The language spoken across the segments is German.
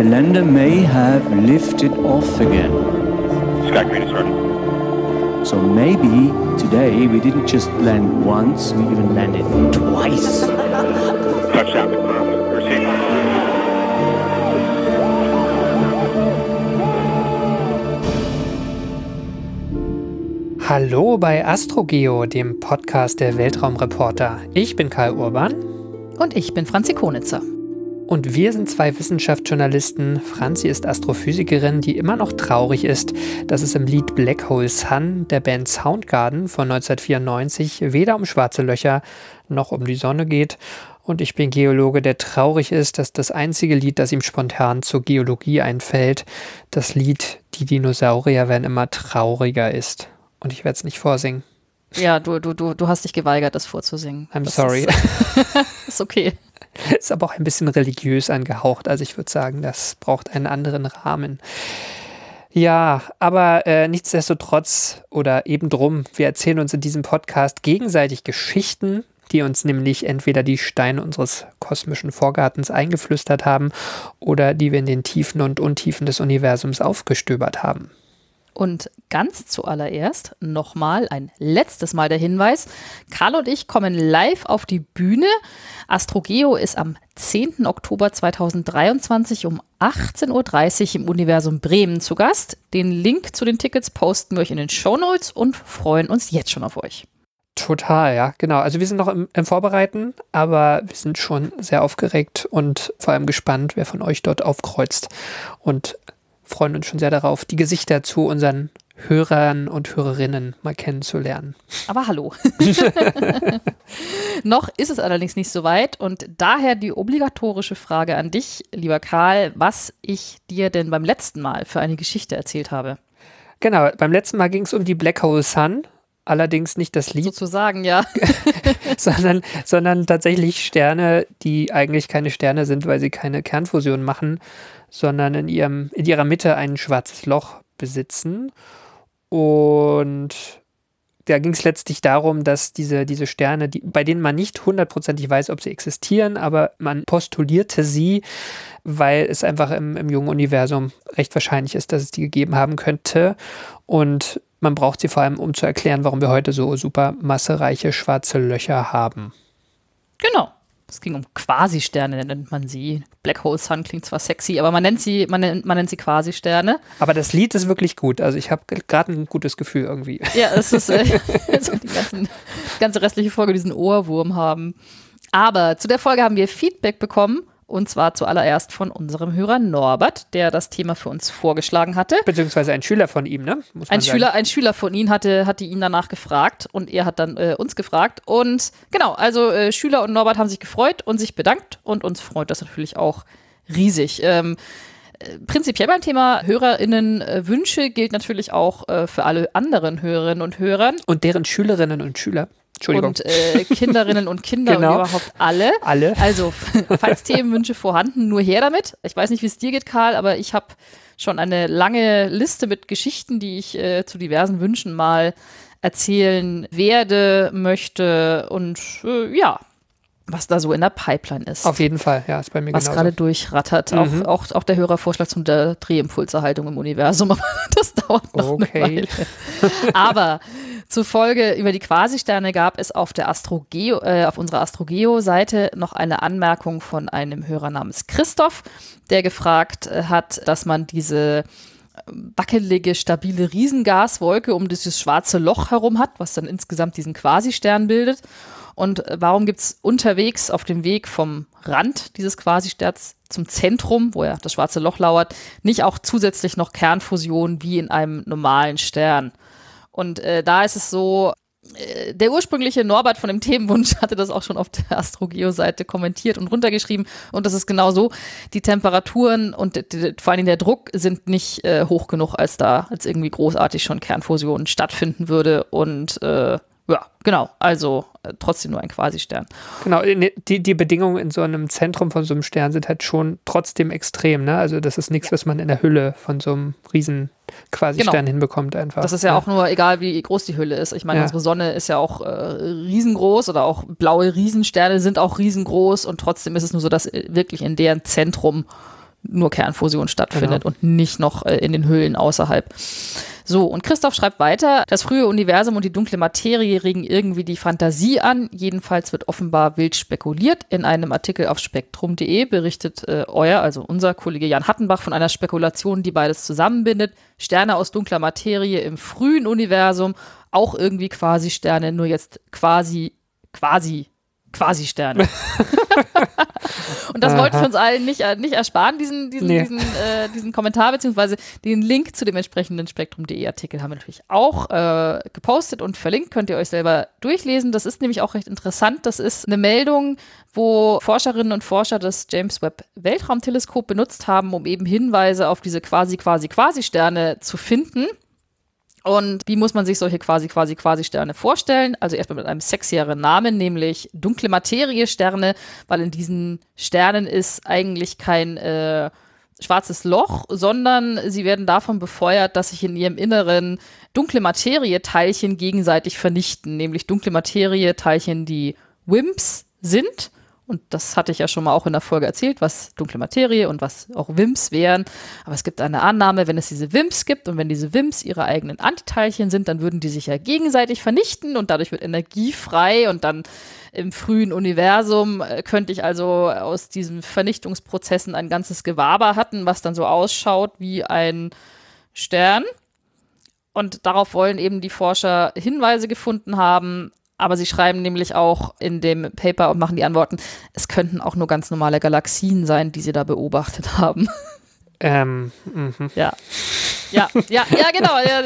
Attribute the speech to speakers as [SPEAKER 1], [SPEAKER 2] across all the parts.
[SPEAKER 1] The lander may have lifted off again.
[SPEAKER 2] Sky Green is starting.
[SPEAKER 1] So maybe today we didn't just land once, we even landed twice.
[SPEAKER 2] Touchdown confirmed. Receiving.
[SPEAKER 3] Hallo bei Astrogeo, dem Podcast der Weltraumreporter. Ich bin Karl Urban.
[SPEAKER 4] Und ich bin Franzi Konitzer.
[SPEAKER 3] Und wir sind zwei Wissenschaftsjournalisten. Franzi ist Astrophysikerin, die immer noch traurig ist, dass es im Lied Black Hole Sun der Band Soundgarden von 1994 weder um schwarze Löcher noch um die Sonne geht. Und ich bin Geologe, der traurig ist, dass das einzige Lied, das ihm spontan zur Geologie einfällt, das Lied Die Dinosaurier werden immer trauriger ist. Und ich werde es nicht vorsingen.
[SPEAKER 4] Ja, du, du, du, du hast dich geweigert, das vorzusingen.
[SPEAKER 3] I'm
[SPEAKER 4] das
[SPEAKER 3] sorry.
[SPEAKER 4] Ist, ist okay.
[SPEAKER 3] Ist aber auch ein bisschen religiös angehaucht. Also ich würde sagen, das braucht einen anderen Rahmen. Ja, aber äh, nichtsdestotrotz oder eben drum, wir erzählen uns in diesem Podcast gegenseitig Geschichten, die uns nämlich entweder die Steine unseres kosmischen Vorgartens eingeflüstert haben oder die wir in den Tiefen und Untiefen des Universums aufgestöbert haben.
[SPEAKER 4] Und ganz zuallererst nochmal ein letztes Mal der Hinweis. Karl und ich kommen live auf die Bühne. Astrogeo ist am 10. Oktober 2023 um 18.30 Uhr im Universum Bremen zu Gast. Den Link zu den Tickets posten wir euch in den Show Notes und freuen uns jetzt schon auf euch.
[SPEAKER 3] Total, ja, genau. Also wir sind noch im, im, Vorbereiten, aber wir sind schon sehr aufgeregt und vor allem gespannt, wer von euch dort aufkreuzt. Und freuen uns schon sehr darauf, die Gesichter zu unseren Hörern und Hörerinnen mal kennenzulernen.
[SPEAKER 4] Aber hallo. Noch ist es allerdings nicht so weit und daher die obligatorische Frage an dich, lieber Karl, was ich dir denn beim letzten Mal für eine Geschichte erzählt habe.
[SPEAKER 3] Genau, beim letzten Mal ging es um die Black Hole Sun, allerdings nicht das Lied.
[SPEAKER 4] Sozusagen, ja.
[SPEAKER 3] sondern, sondern tatsächlich Sterne, die eigentlich keine Sterne sind, weil sie keine Kernfusion machen, sondern in, ihrem, in ihrer Mitte ein schwarzes Loch besitzen. Und da ging es letztlich darum, dass diese, diese Sterne, die, bei denen man nicht hundertprozentig weiß, ob sie existieren, aber man postulierte sie, weil es einfach im, im jungen Universum recht wahrscheinlich ist, dass es die gegeben haben könnte. Und man braucht sie vor allem, um zu erklären, warum wir heute so super massereiche schwarze Löcher haben.
[SPEAKER 4] Genau. Es ging um Quasi-Sterne, nennt man sie. Black Hole Sun klingt zwar sexy, aber man nennt sie, man nennt, man nennt sie Quasi-Sterne.
[SPEAKER 3] Aber das Lied ist wirklich gut. Also ich habe gerade ein gutes Gefühl irgendwie.
[SPEAKER 4] Ja, es ist äh, die, ganzen, die ganze restliche Folge diesen Ohrwurm haben. Aber zu der Folge haben wir Feedback bekommen und zwar zuallererst von unserem Hörer Norbert, der das Thema für uns vorgeschlagen hatte.
[SPEAKER 3] Beziehungsweise ein Schüler von ihm, ne?
[SPEAKER 4] ein Schüler, ein Schüler von ihm hatte, hatte ihn danach gefragt und er hat dann äh, uns gefragt. Und genau, also äh, Schüler und Norbert haben sich gefreut und sich bedankt und uns freut das natürlich auch riesig. Ähm, äh, Prinzipiell beim Thema HörerInnen-Wünsche äh, gilt natürlich auch äh, für alle anderen Hörerinnen und Hörer.
[SPEAKER 3] Und deren Schülerinnen und Schüler. Entschuldigung.
[SPEAKER 4] Und äh, Kinderinnen und Kinder
[SPEAKER 3] genau.
[SPEAKER 4] und überhaupt alle.
[SPEAKER 3] Alle.
[SPEAKER 4] Also, falls Themenwünsche vorhanden, nur her damit. Ich weiß nicht, wie es dir geht, Karl, aber ich habe schon eine lange Liste mit Geschichten, die ich äh, zu diversen Wünschen mal erzählen werde, möchte und äh, ja, was da so in der Pipeline ist.
[SPEAKER 3] Auf jeden Fall, ja, ist bei mir
[SPEAKER 4] Was gerade durchrattert.
[SPEAKER 3] Mhm.
[SPEAKER 4] Auch, auch, auch der Hörervorschlag zum der Drehimpulserhaltung im Universum, aber das dauert noch
[SPEAKER 3] Okay.
[SPEAKER 4] eine Weile. Aber zufolge über die Quasisterne gab es auf der Astrogeo, äh, auf unserer Astrogeo-Seite noch eine Anmerkung von einem Hörer namens Christoph, der gefragt äh, hat, dass man diese wackelige, stabile Riesengaswolke um dieses schwarze Loch herum hat, was dann insgesamt diesen Quasistern bildet. Und äh, warum gibt es unterwegs auf dem Weg vom Rand dieses Quasisterns zum Zentrum, wo ja das schwarze Loch lauert, nicht auch zusätzlich noch Kernfusion wie in einem normalen Stern? Und äh, da ist es so, äh, der ursprüngliche Norbert von dem Themenwunsch hatte das auch schon auf der Astrogeo-Seite kommentiert und runtergeschrieben. Und das ist genau so. Die Temperaturen und vor allem der Druck sind nicht äh, hoch genug, als da als irgendwie großartig schon Kernfusion stattfinden würde. Und äh, ja, genau. Also äh, trotzdem nur ein Quasi-Stern.
[SPEAKER 3] Genau, ne, die, die Bedingungen in so einem Zentrum von so einem Stern sind halt schon trotzdem extrem, ne? Also das ist nichts, was man in der Hülle von so einem riesen quasi
[SPEAKER 4] Genau.
[SPEAKER 3] Hinbekommt einfach.
[SPEAKER 4] Das ist ja auch nur egal, wie groß die Hülle ist. Ich meine,
[SPEAKER 3] Ja.
[SPEAKER 4] unsere Sonne ist ja auch äh, riesengroß oder auch blaue Riesensterne sind auch riesengroß und trotzdem ist es nur so, dass äh, wirklich in deren Zentrum nur Kernfusion stattfindet
[SPEAKER 3] Genau.
[SPEAKER 4] und nicht noch äh, in den Hüllen außerhalb. So, und Christoph schreibt weiter, das frühe Universum und die dunkle Materie regen irgendwie die Fantasie an. Jedenfalls wird offenbar wild spekuliert. In einem Artikel auf spektrum.de berichtet äh, euer, also unser Kollege Jan Hattenbach, von einer Spekulation, die beides zusammenbindet. Sterne aus dunkler Materie im frühen Universum, auch irgendwie quasi Sterne, nur jetzt quasi, quasi, quasi Sterne. Und das wollten wir uns allen nicht, äh, nicht ersparen, diesen, diesen,
[SPEAKER 3] Nee.
[SPEAKER 4] diesen, äh, diesen Kommentar, beziehungsweise den Link zu dem entsprechenden Spektrum.de Artikel haben wir natürlich auch äh, gepostet und verlinkt. Könnt ihr euch selber durchlesen. Das ist nämlich auch recht interessant. Das ist eine Meldung, wo Forscherinnen und Forscher das James Webb Weltraumteleskop benutzt haben, um eben Hinweise auf diese quasi, quasi, quasi Sterne zu finden. Und wie muss man sich solche quasi, quasi, quasi Sterne vorstellen? Also erstmal mit einem sexieren Namen, nämlich dunkle Materie-Sterne, weil in diesen Sternen ist eigentlich kein äh, schwarzes Loch, sondern sie werden davon befeuert, dass sich in ihrem Inneren dunkle Materie-Teilchen gegenseitig vernichten, nämlich dunkle Materie-Teilchen, die WIMPs sind. Und das hatte ich ja schon mal auch in der Folge erzählt, was dunkle Materie und was auch WIMPs wären. Aber es gibt eine Annahme, wenn es diese WIMPs gibt und wenn diese WIMPs ihre eigenen Antiteilchen sind, dann würden die sich ja gegenseitig vernichten und dadurch wird Energie frei und dann im frühen Universum äh, könnte ich also aus diesen Vernichtungsprozessen ein ganzes Gewaber hatten, was dann so ausschaut wie ein Stern. Und darauf wollen eben die Forscher Hinweise gefunden haben. Aber sie schreiben nämlich auch in dem Paper und machen die Antworten, es könnten auch nur ganz normale Galaxien sein, die sie da beobachtet haben.
[SPEAKER 3] ähm, mhm.
[SPEAKER 4] ja. Ja, ja, ja, genau. Ja,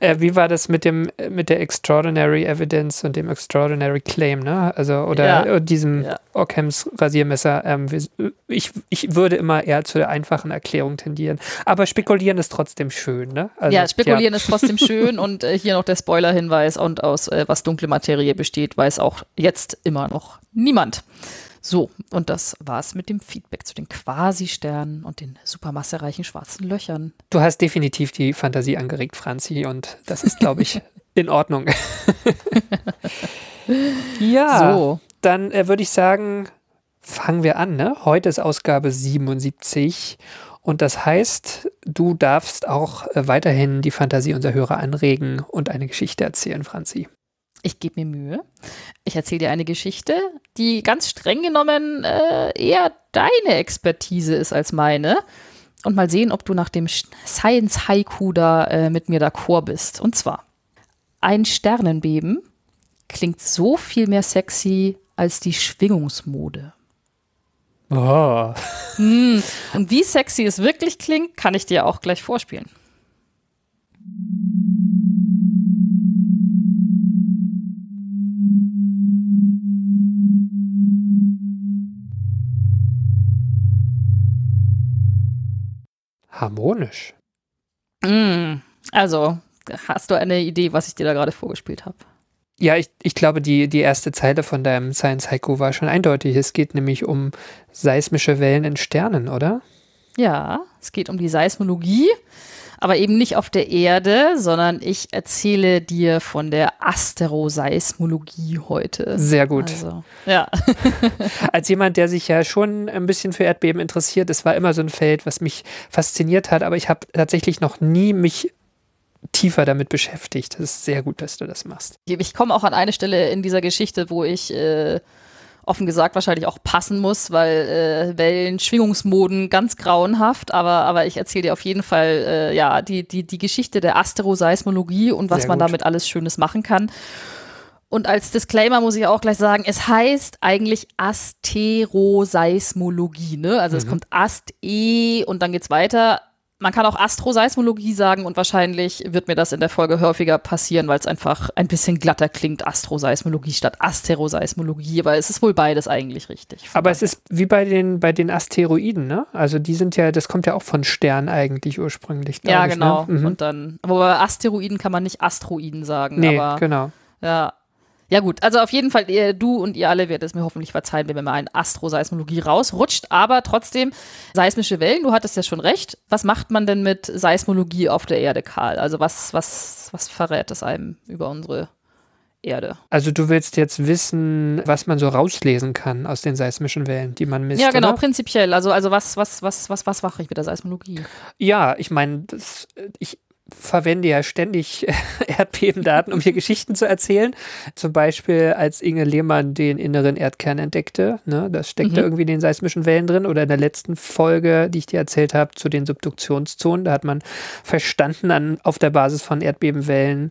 [SPEAKER 3] äh, wie war das mit dem mit der Extraordinary Evidence und dem Extraordinary Claim, ne? Also oder
[SPEAKER 4] Ja.
[SPEAKER 3] äh, diesem
[SPEAKER 4] Ja.
[SPEAKER 3] Ockhams Rasiermesser. Ähm, wir- ich, ich würde immer eher zu der einfachen Erklärung tendieren. Aber spekulieren ist trotzdem schön, ne? Also,
[SPEAKER 4] ja, spekulieren ist trotzdem schön und äh, hier noch der Spoiler-Hinweis und aus äh, was dunkle Materie besteht, weiß auch jetzt immer noch niemand. So, und das war's mit dem Feedback zu den Quasi-Sternen und den supermassereichen schwarzen Löchern.
[SPEAKER 3] Du hast definitiv die Fantasie angeregt, Franzi, und das ist, glaube ich, in Ordnung. ja,
[SPEAKER 4] So.
[SPEAKER 3] dann äh, würde ich sagen, fangen wir an. Ne? Heute ist Ausgabe 77 und das heißt, du darfst auch äh, weiterhin die Fantasie unserer Hörer anregen und eine Geschichte erzählen, Franzi.
[SPEAKER 4] Ich gebe mir Mühe. Ich erzähle dir eine Geschichte, die ganz streng genommen äh, eher deine Expertise ist als meine. Und mal sehen, ob du nach dem Science Haiku da äh, mit mir d'accord bist. Und zwar, ein Sternenbeben klingt so viel mehr sexy als die Schwingungsmode.
[SPEAKER 3] Oh.
[SPEAKER 4] Hm. Und wie sexy es wirklich klingt, kann ich dir auch gleich vorspielen.
[SPEAKER 3] Harmonisch.
[SPEAKER 4] Mm. Also, hast du eine Idee, was ich dir da gerade vorgespielt habe?
[SPEAKER 3] Ja, ich, ich glaube, die, die erste Zeile von deinem Science Haiku war schon eindeutig. Es geht nämlich um seismische Wellen in Sternen, oder?
[SPEAKER 4] Ja, es geht um die Seismologie, aber eben nicht auf der Erde, sondern ich erzähle dir von der Asteroseismologie heute.
[SPEAKER 3] Sehr gut.
[SPEAKER 4] Also, ja.
[SPEAKER 3] Als jemand, der sich ja schon ein bisschen für Erdbeben interessiert, es war immer so ein Feld, was mich fasziniert hat, aber ich habe tatsächlich noch nie mich tiefer damit beschäftigt. Das ist sehr gut, dass du das machst.
[SPEAKER 4] Ich, ich komme auch an eine Stelle in dieser Geschichte, wo ich äh, offen gesagt wahrscheinlich auch passen muss, weil äh, Wellen, Schwingungsmoden ganz grauenhaft, aber, aber ich erzähle dir auf jeden Fall äh, ja, die, die, die Geschichte der Asteroseismologie und was
[SPEAKER 3] Sehr
[SPEAKER 4] man
[SPEAKER 3] gut.
[SPEAKER 4] damit alles Schönes machen kann. Und als Disclaimer muss ich auch gleich sagen, es heißt eigentlich Asteroseismologie, ne? Also es kommt Ast, E und dann geht's weiter. Man kann auch Astroseismologie sagen und wahrscheinlich wird mir das in der Folge häufiger passieren, weil es einfach ein bisschen glatter klingt, Astroseismologie statt Asteroseismologie, aber es ist wohl beides eigentlich richtig.
[SPEAKER 3] Aber es ist wie bei den, bei den Asteroiden, ne? Also die sind ja, das kommt ja auch von Sternen eigentlich ursprünglich.
[SPEAKER 4] Ja,
[SPEAKER 3] ich,
[SPEAKER 4] genau.
[SPEAKER 3] Ne? Mhm.
[SPEAKER 4] Und dann, aber bei Asteroiden kann man nicht Astroiden sagen,
[SPEAKER 3] nee,
[SPEAKER 4] aber
[SPEAKER 3] genau.
[SPEAKER 4] ja. Ja gut, also auf jeden Fall, ihr, du und ihr alle werdet es mir hoffentlich verzeihen, wenn mir mal ein Astroseismologie rausrutscht, aber trotzdem, seismische Wellen, du hattest ja schon recht. Was macht man denn mit Seismologie auf der Erde, Karl? Also was, was, was verrät es einem über unsere Erde?
[SPEAKER 3] Also du willst jetzt wissen, was man so rauslesen kann aus den seismischen Wellen, die man misst,
[SPEAKER 4] ja, genau,
[SPEAKER 3] oder?
[SPEAKER 4] prinzipiell. Also, also was, was, was, was, was mache ich mit der Seismologie?
[SPEAKER 3] Ja, ich meine, das- ich verwende ja ständig Erdbebendaten, um hier Geschichten zu erzählen. Zum Beispiel, als Inge Lehmann den inneren Erdkern entdeckte. Ne, das steckt
[SPEAKER 4] Mhm.
[SPEAKER 3] da irgendwie in den seismischen Wellen drin. Oder in der letzten Folge, die ich dir erzählt habe, zu den Subduktionszonen. Da hat man verstanden an, auf der Basis von Erdbebenwellen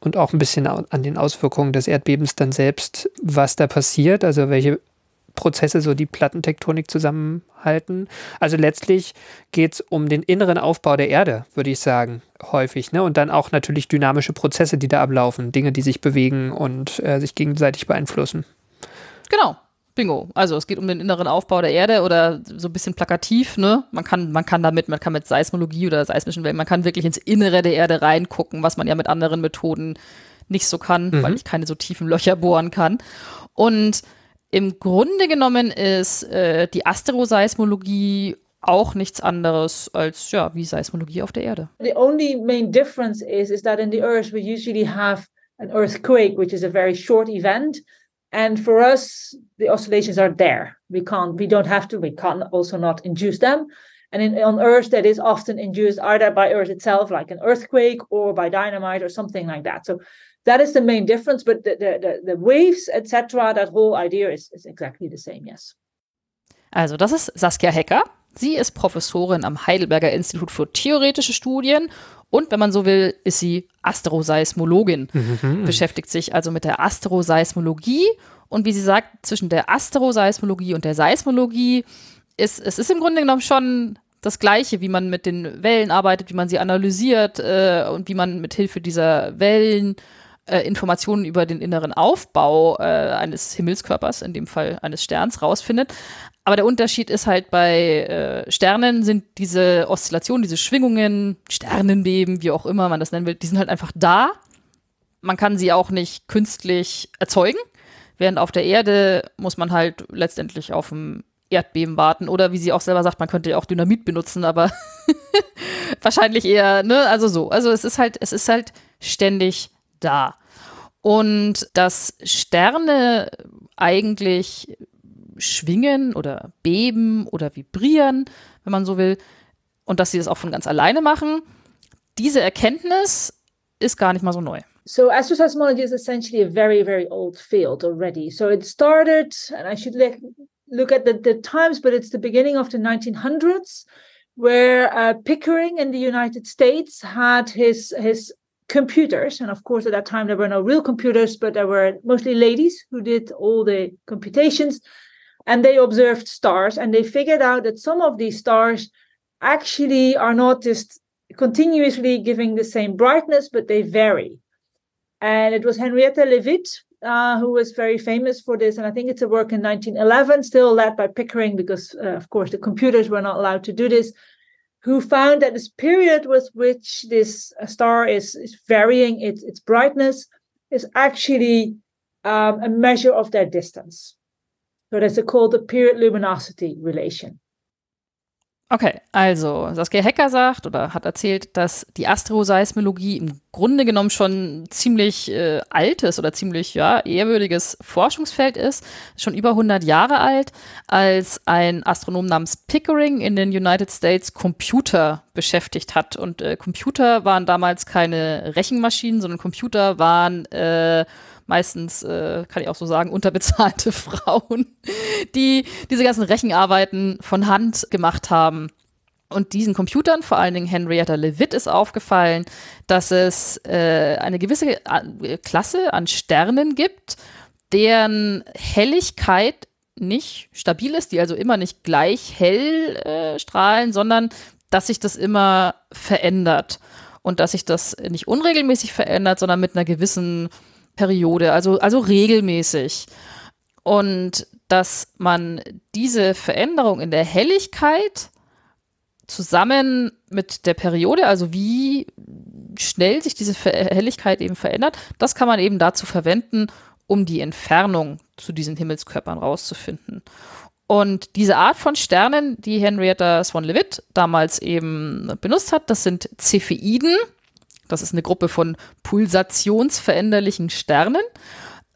[SPEAKER 3] und auch ein bisschen an den Auswirkungen des Erdbebens dann selbst, was da passiert. Also welche Prozesse so die Plattentektonik zusammenhalten. Also letztlich geht es um den inneren Aufbau der Erde, würde ich sagen, häufig. Ne? Und dann auch natürlich dynamische Prozesse, die da ablaufen, Dinge, die sich bewegen und äh, sich gegenseitig beeinflussen.
[SPEAKER 4] Genau. Bingo. Also es geht um den inneren Aufbau der Erde oder so ein bisschen plakativ, ne? Man kann, man kann damit, man kann mit Seismologie oder seismischen Wellen, man kann wirklich ins Innere der Erde reingucken, was man ja mit anderen Methoden nicht so kann, weil ich keine so tiefen Löcher bohren kann. Und im Grunde genommen ist äh, die Asteroseismologie auch nichts anderes als ja, wie Seismologie auf der Erde.
[SPEAKER 5] The only main difference is is that in the Earth we usually have an earthquake, which is a very short event, and for us the oscillations are there. We can't, we don't have to, we can also not induce them. And in, on Earth, that is often induced either by Earth itself, like an earthquake, or by dynamite or something like that. So that is the main difference. But the the, the, the waves, etc., that whole idea is, is exactly the same. Yes.
[SPEAKER 4] Also, das ist Saskia Hecker. Sie ist Professorin am Heidelberger Institut für theoretische Studien und, wenn man so will, ist sie Astroseismologin. Beschäftigt sich also mit der Astroseismologie und wie sie sagt, zwischen der Astroseismologie und der Seismologie ist es ist im Grunde genommen schon das Gleiche, wie man mit den Wellen arbeitet, wie man sie analysiert äh, und wie man mit Hilfe dieser Wellen äh, Informationen über den inneren Aufbau äh, eines Himmelskörpers, in dem Fall eines Sterns, rausfindet. Aber der Unterschied ist halt bei äh, Sternen sind diese Oszillationen, diese Schwingungen, Sternenbeben, wie auch immer man das nennen will, die sind halt einfach da. Man kann sie auch nicht künstlich erzeugen. Während auf der Erde muss man halt letztendlich auf ein Erdbeben warten. Oder wie sie auch selber sagt, man könnte ja auch Dynamit benutzen, aber wahrscheinlich eher, ne, also so. Also es ist halt, es ist halt ständig da. Und dass Sterne eigentlich schwingen oder beben oder vibrieren, wenn man so will, und dass sie das auch von ganz alleine machen, diese Erkenntnis ist gar nicht mal so neu.
[SPEAKER 5] So astroseismology is essentially a very, very old field already. So it started, and I should look, look at the, the times, but it's the beginning of the 1900s, where uh, Pickering in the United States had his his computers, and of course at that time there were no real computers, but there were mostly ladies who did all the computations, and they observed stars, and they figured out that some of these stars actually are not just continuously giving the same brightness, but they vary. And it was Henrietta Leavitt uh, who was very famous for this. And I think it's a work in 1911, still led by Pickering, because, uh, of course, the computers were not allowed to do this, who found that this period with which this uh, star is, is varying its, its brightness is actually um, a measure of their distance. So that's called the period luminosity relation.
[SPEAKER 4] Okay, also Saskia Hecker sagt oder hat erzählt, dass die Astroseismologie im Grunde genommen schon ziemlich äh, altes oder ziemlich ja, ehrwürdiges Forschungsfeld ist, schon über 100 Jahre alt, als ein Astronom namens Pickering in den United States Computer beschäftigt hat. Und äh, Computer waren damals keine Rechenmaschinen, sondern Computer waren äh, meistens, äh, kann ich auch so sagen, unterbezahlte Frauen, die diese ganzen Rechenarbeiten von Hand gemacht haben. Und diesen Computern, vor allen Dingen Henrietta Leavitt, ist aufgefallen, dass es äh, eine gewisse äh, Klasse an Sternen gibt, deren Helligkeit nicht stabil ist, die also immer nicht gleich hell äh, strahlen, sondern dass sich das immer verändert und dass sich das nicht unregelmäßig verändert, sondern mit einer gewissen Periode, also, also regelmäßig. Und dass man diese Veränderung in der Helligkeit zusammen mit der Periode, also wie schnell sich diese Helligkeit eben verändert, das kann man eben dazu verwenden, um die Entfernung zu diesen Himmelskörpern rauszufinden. Und diese Art von Sternen, die Henrietta Swan-Leavitt damals eben benutzt hat, das sind Cepheiden. Das ist eine Gruppe von pulsationsveränderlichen Sternen,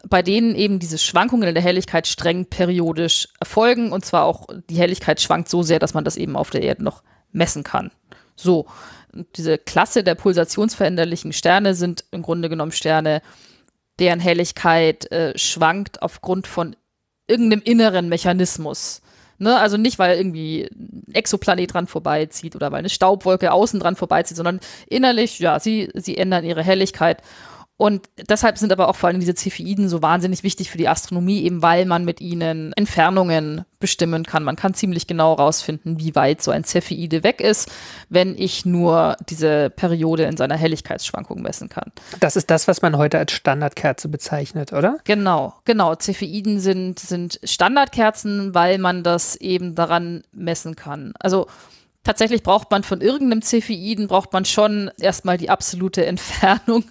[SPEAKER 4] bei denen eben diese Schwankungen in der Helligkeit streng periodisch erfolgen. Und zwar auch die Helligkeit schwankt so sehr, dass man das eben auf der Erde noch messen kann. So, diese Klasse der pulsationsveränderlichen Sterne sind im Grunde genommen Sterne, deren Helligkeit äh, schwankt aufgrund von irgendeinem inneren Mechanismus. Ne? Also nicht, weil irgendwie ein Exoplanet dran vorbeizieht oder weil eine Staubwolke außen dran vorbeizieht, sondern innerlich, ja, sie, sie ändern ihre Helligkeit. Und deshalb sind aber auch vor allem diese Cepheiden so wahnsinnig wichtig für die Astronomie, eben weil man mit ihnen Entfernungen bestimmen kann. Man kann ziemlich genau rausfinden, wie weit so ein Cepheide weg ist, wenn ich nur diese Periode in seiner Helligkeitsschwankung messen kann.
[SPEAKER 3] Das ist das, was man heute als Standardkerze bezeichnet, oder?
[SPEAKER 4] Genau, genau. Cepheiden sind, sind Standardkerzen, weil man das eben daran messen kann. Also tatsächlich braucht man von irgendeinem Cepheiden, braucht man schon erstmal die absolute Entfernung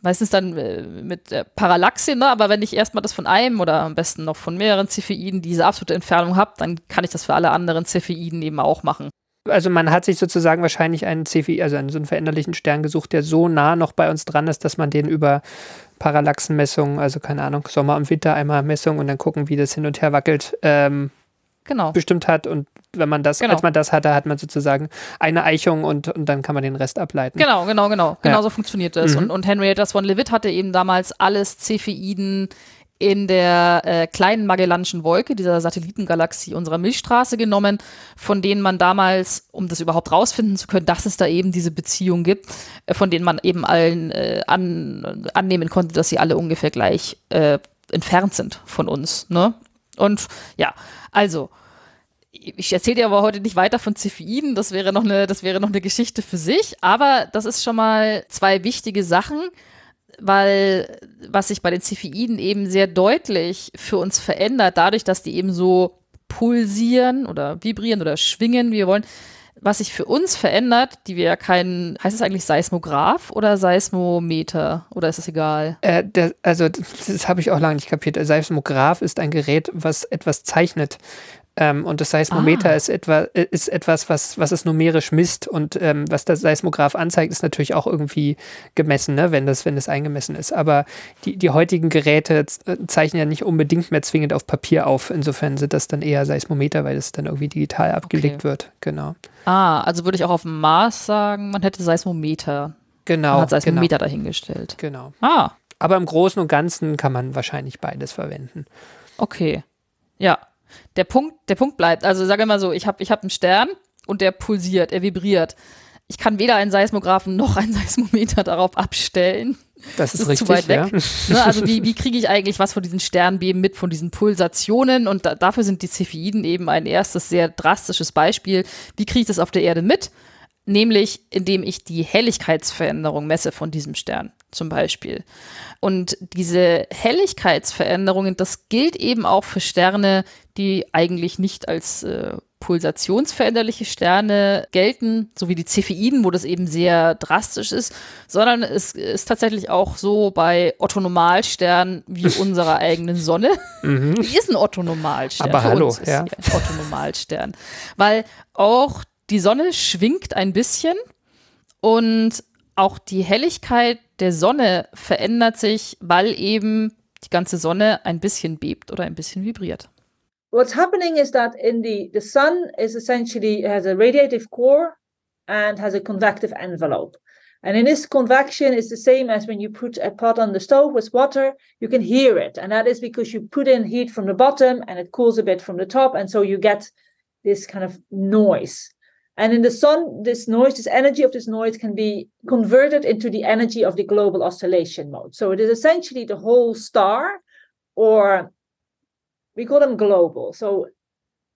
[SPEAKER 4] meistens dann äh, mit äh, Parallaxe, ne? aber wenn ich erstmal das von einem oder am besten noch von mehreren Cepheiden diese absolute Entfernung habe, dann kann ich das für alle anderen Cepheiden eben auch machen.
[SPEAKER 3] Also man hat sich sozusagen wahrscheinlich einen Cepheid, also einen so einen veränderlichen Stern gesucht, der so nah noch bei uns dran ist, dass man den über Parallaxenmessungen, also keine Ahnung, Sommer und Winter einmal Messung und dann gucken, wie das hin und her wackelt, ähm,
[SPEAKER 4] genau.
[SPEAKER 3] bestimmt hat und wenn man das,
[SPEAKER 4] Genau.
[SPEAKER 3] als man das hatte, hat man sozusagen eine Eichung und, und dann kann man den Rest ableiten.
[SPEAKER 4] Genau, genau, genau. Genau
[SPEAKER 3] Ja.
[SPEAKER 4] so funktioniert das.
[SPEAKER 3] Mhm.
[SPEAKER 4] Und, und Henrietta von Leavitt hatte eben damals alles Cepheiden in der äh, kleinen Magellanischen Wolke, dieser Satellitengalaxie unserer Milchstraße genommen, von denen man damals, um das überhaupt rausfinden zu können, dass es da eben diese Beziehung gibt, äh, von denen man eben allen äh, an, annehmen konnte, dass sie alle ungefähr gleich äh, entfernt sind von uns. Ne? Und ja, also ich erzähle dir aber heute nicht weiter von Cepheiden, das wäre noch eine, das wäre noch eine Geschichte für sich, aber das ist schon mal zwei wichtige Sachen, weil was sich bei den Cepheiden eben sehr deutlich für uns verändert, dadurch, dass die eben so pulsieren oder vibrieren oder schwingen, wie wir wollen, was sich für uns verändert, die wir ja keinen, heißt es eigentlich Seismograph oder Seismometer oder ist es egal?
[SPEAKER 3] Äh, der, also das, das habe ich auch lange nicht kapiert. Seismograph ist ein Gerät, was etwas zeichnet. Ähm, und das Seismometer
[SPEAKER 4] Ah.
[SPEAKER 3] ist, etwa, ist etwas, was, was es numerisch misst. Und ähm, was der Seismograph anzeigt, ist natürlich auch irgendwie gemessen, ne? wenn, das, wenn das eingemessen ist. Aber die, die heutigen Geräte äh, zeichnen ja nicht unbedingt mehr zwingend auf Papier auf. Insofern sind das dann eher Seismometer, weil das dann irgendwie digital abgelegt wird. Genau.
[SPEAKER 4] Ah, also würde ich auch auf dem Mars sagen, man hätte Seismometer.
[SPEAKER 3] Genau.
[SPEAKER 4] man hat
[SPEAKER 3] genau,
[SPEAKER 4] Seismometer dahingestellt.
[SPEAKER 3] genau.
[SPEAKER 4] Ah,
[SPEAKER 3] Aber im Großen und Ganzen kann man wahrscheinlich beides verwenden.
[SPEAKER 4] Okay. Ja. Der Punkt, der Punkt bleibt. Also sage mal so, ich habe ich hab einen Stern und der pulsiert, er vibriert. Ich kann weder einen Seismographen noch einen Seismometer darauf abstellen.
[SPEAKER 3] Das ist,
[SPEAKER 4] Das ist
[SPEAKER 3] richtig,
[SPEAKER 4] zu weit weg.
[SPEAKER 3] ja.
[SPEAKER 4] Ne, also wie, wie kriege ich eigentlich was von diesen Sternbeben mit, von diesen Pulsationen? Und da, dafür sind die Cepheiden eben ein erstes sehr drastisches Beispiel. Wie kriege ich das auf der Erde mit? Nämlich, indem ich die Helligkeitsveränderung messe von diesem Stern zum Beispiel. Und diese Helligkeitsveränderungen, das gilt eben auch für Sterne, die eigentlich nicht als äh, pulsationsveränderliche Sterne gelten, so wie die Cepheiden, wo das eben sehr drastisch ist, sondern es ist tatsächlich auch so bei Otto-Normalsternen wie unserer eigenen Sonne. Die ist ein Otto-Normalstern.
[SPEAKER 3] Mhm. Aber
[SPEAKER 4] Für
[SPEAKER 3] hallo,
[SPEAKER 4] uns ist
[SPEAKER 3] ja.
[SPEAKER 4] Otto-Normalstern. Weil auch die Sonne schwingt ein bisschen und auch die Helligkeit der Sonne verändert sich, weil eben die ganze Sonne ein bisschen bebt oder ein bisschen vibriert.
[SPEAKER 5] what's happening is that in the the sun is essentially has a radiative core and has a convective envelope. And in this convection is the same as when you put a pot on the stove with water you can hear it. And that is because you put in heat from the bottom and it cools a bit from the top. And so you get this kind of noise and in the sun this noise this energy of this noise can be converted into the energy of the global oscillation mode so it is essentially the whole star or we call them global. So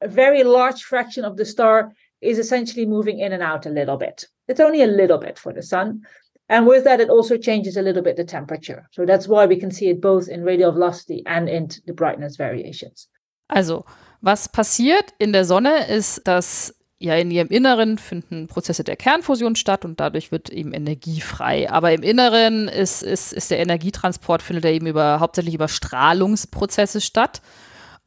[SPEAKER 5] a very large fraction of the star is essentially moving in and out a little bit. It's only a little bit for the sun. And with that, it also changes a little bit the temperature. So that's why we can see it both in radial velocity and in the brightness variations.
[SPEAKER 4] Also, was passiert in der Sonne ist, dass ja in ihrem Inneren finden Prozesse der Kernfusion statt und dadurch wird eben Energie frei. Aber im Inneren ist, ist, ist der Energietransport findet er eben über hauptsächlich über Strahlungsprozesse statt.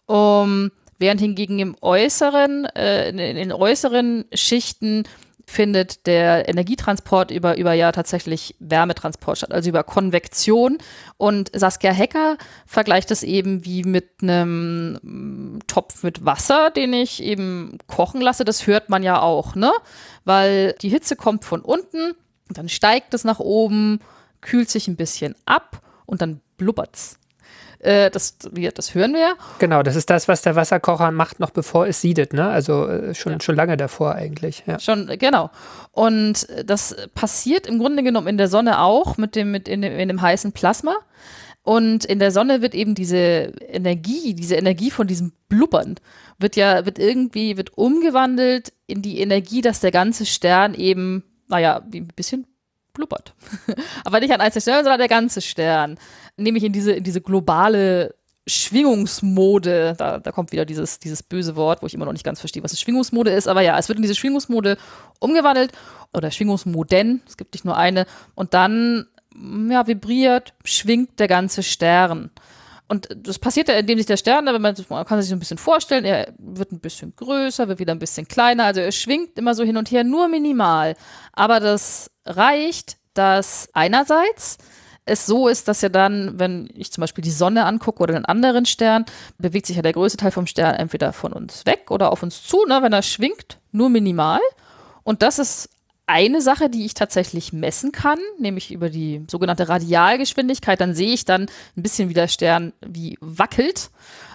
[SPEAKER 4] Um, während hingegen im äußeren, äh, in, in den äußeren Schichten findet der Energietransport über, über ja tatsächlich Wärmetransport statt, also über Konvektion. Und Saskia Hecker vergleicht es eben wie mit einem Topf mit Wasser, den ich eben kochen lasse. Das hört man ja auch, ne? Weil die Hitze kommt von unten, dann steigt es nach oben, kühlt sich ein bisschen ab und dann blubbert's. Äh, das, das hören wir.
[SPEAKER 3] Genau, das ist das, was der Wasserkocher macht, noch bevor es siedet, ne? Also äh, schon, ja. schon lange davor eigentlich. Ja.
[SPEAKER 4] Schon, genau. Und das passiert im Grunde genommen in der Sonne auch mit dem, mit in dem, in dem heißen Plasma. Und in der Sonne wird eben diese Energie, diese Energie von diesem Blubbern, wird ja, wird irgendwie, wird umgewandelt in die Energie, dass der ganze Stern eben, naja, ein bisschen blubbert. Aber nicht an einzelnen Sternen, sondern der ganze Stern. Nämlich in diese, in diese globale Schwingungsmode, da, da kommt wieder dieses, dieses böse Wort, wo ich immer noch nicht ganz verstehe, was eine Schwingungsmode ist, aber ja, es wird in diese Schwingungsmode umgewandelt oder Schwingungsmoden, es gibt nicht nur eine, und dann ja, vibriert, schwingt der ganze Stern. Und das passiert ja, indem sich der Stern, wenn man, man kann sich so ein bisschen vorstellen, er wird ein bisschen größer, wird wieder ein bisschen kleiner, also er schwingt immer so hin und her, nur minimal. Aber das reicht, dass einerseits es so ist, dass ja dann, wenn ich zum Beispiel die Sonne angucke oder einen anderen Stern, bewegt sich ja der größte Teil vom Stern entweder von uns weg oder auf uns zu, ne, wenn er schwingt, nur minimal. Und das ist eine Sache, die ich tatsächlich messen kann, nämlich über die sogenannte Radialgeschwindigkeit. Dann sehe ich dann ein bisschen, wie der Stern wie wackelt.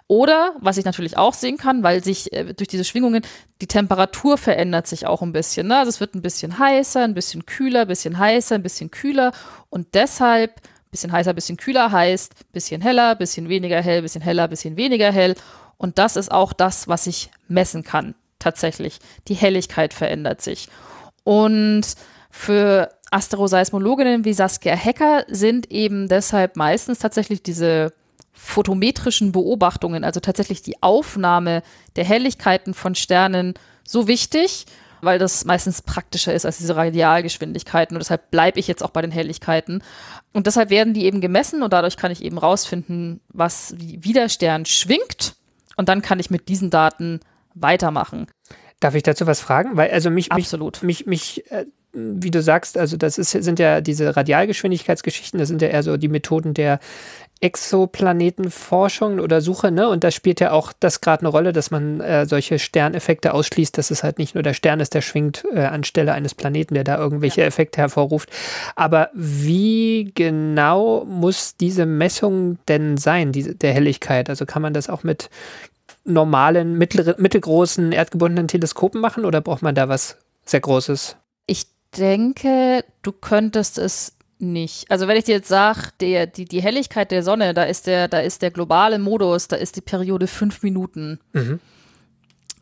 [SPEAKER 4] Oder, was ich natürlich auch sehen kann, weil sich äh, durch diese Schwingungen die Temperatur verändert sich auch ein bisschen. Ne? Also es wird ein bisschen heißer, ein bisschen kühler, ein bisschen heißer, ein bisschen kühler. Und deshalb, ein bisschen heißer, ein bisschen kühler heißt, ein bisschen heller, ein bisschen weniger hell, ein bisschen heller, ein bisschen weniger hell. Und das ist auch das, was ich messen kann, tatsächlich. Die Helligkeit verändert sich. Und für Astroseismologinnen wie Saskia Hecker sind eben deshalb meistens tatsächlich diese photometrischen Beobachtungen, also tatsächlich die Aufnahme der Helligkeiten von Sternen, so wichtig, weil das meistens praktischer ist als diese Radialgeschwindigkeiten. Und deshalb bleibe ich jetzt auch bei den Helligkeiten. Und deshalb werden die eben gemessen und dadurch kann ich eben rausfinden, was wie der Stern schwingt. Und dann kann ich mit diesen Daten weitermachen.
[SPEAKER 3] Darf ich dazu was fragen? Weil also mich,
[SPEAKER 4] Absolut.
[SPEAKER 3] mich, mich, mich äh, wie du sagst, also das ist, sind ja diese Radialgeschwindigkeitsgeschichten, das sind ja eher so die Methoden der Exoplanetenforschung oder Suche, ne? Und da spielt ja auch das gerade eine Rolle, dass man äh, solche Sterneffekte ausschließt, dass es halt nicht nur der Stern ist, der schwingt äh, anstelle eines Planeten, der da irgendwelche ja. Effekte hervorruft. Aber wie genau muss diese Messung denn sein, diese, der Helligkeit? Also kann man das auch mit normalen, mittlere, mittelgroßen, erdgebundenen Teleskopen machen oder braucht man da was sehr Großes?
[SPEAKER 4] Ich denke, du könntest es nicht. Also wenn ich dir jetzt sage, die, die Helligkeit der Sonne, da ist der, da ist der globale Modus, da ist die Periode fünf Minuten. Mhm.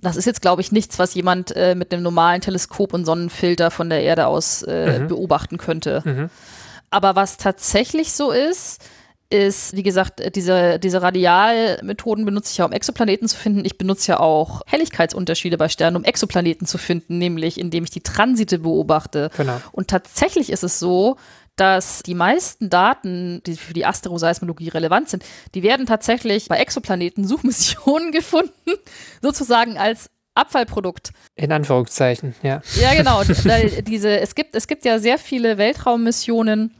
[SPEAKER 4] Das ist jetzt, glaube ich, nichts, was jemand äh, mit einem normalen Teleskop und Sonnenfilter von der Erde aus äh, mhm. beobachten könnte. Mhm. Aber was tatsächlich so ist, ist, wie gesagt, diese, diese Radialmethoden benutze ich ja, um Exoplaneten zu finden. Ich benutze ja auch Helligkeitsunterschiede bei Sternen, um Exoplaneten zu finden, nämlich indem ich die Transite beobachte. Genau. Und tatsächlich ist es so, dass die meisten Daten, die für die Astroseismologie relevant sind, die werden tatsächlich bei Exoplaneten-Suchmissionen gefunden, sozusagen als Abfallprodukt.
[SPEAKER 3] In Anführungszeichen, ja.
[SPEAKER 4] Ja, genau. diese, es, gibt, es gibt ja sehr viele Weltraummissionen,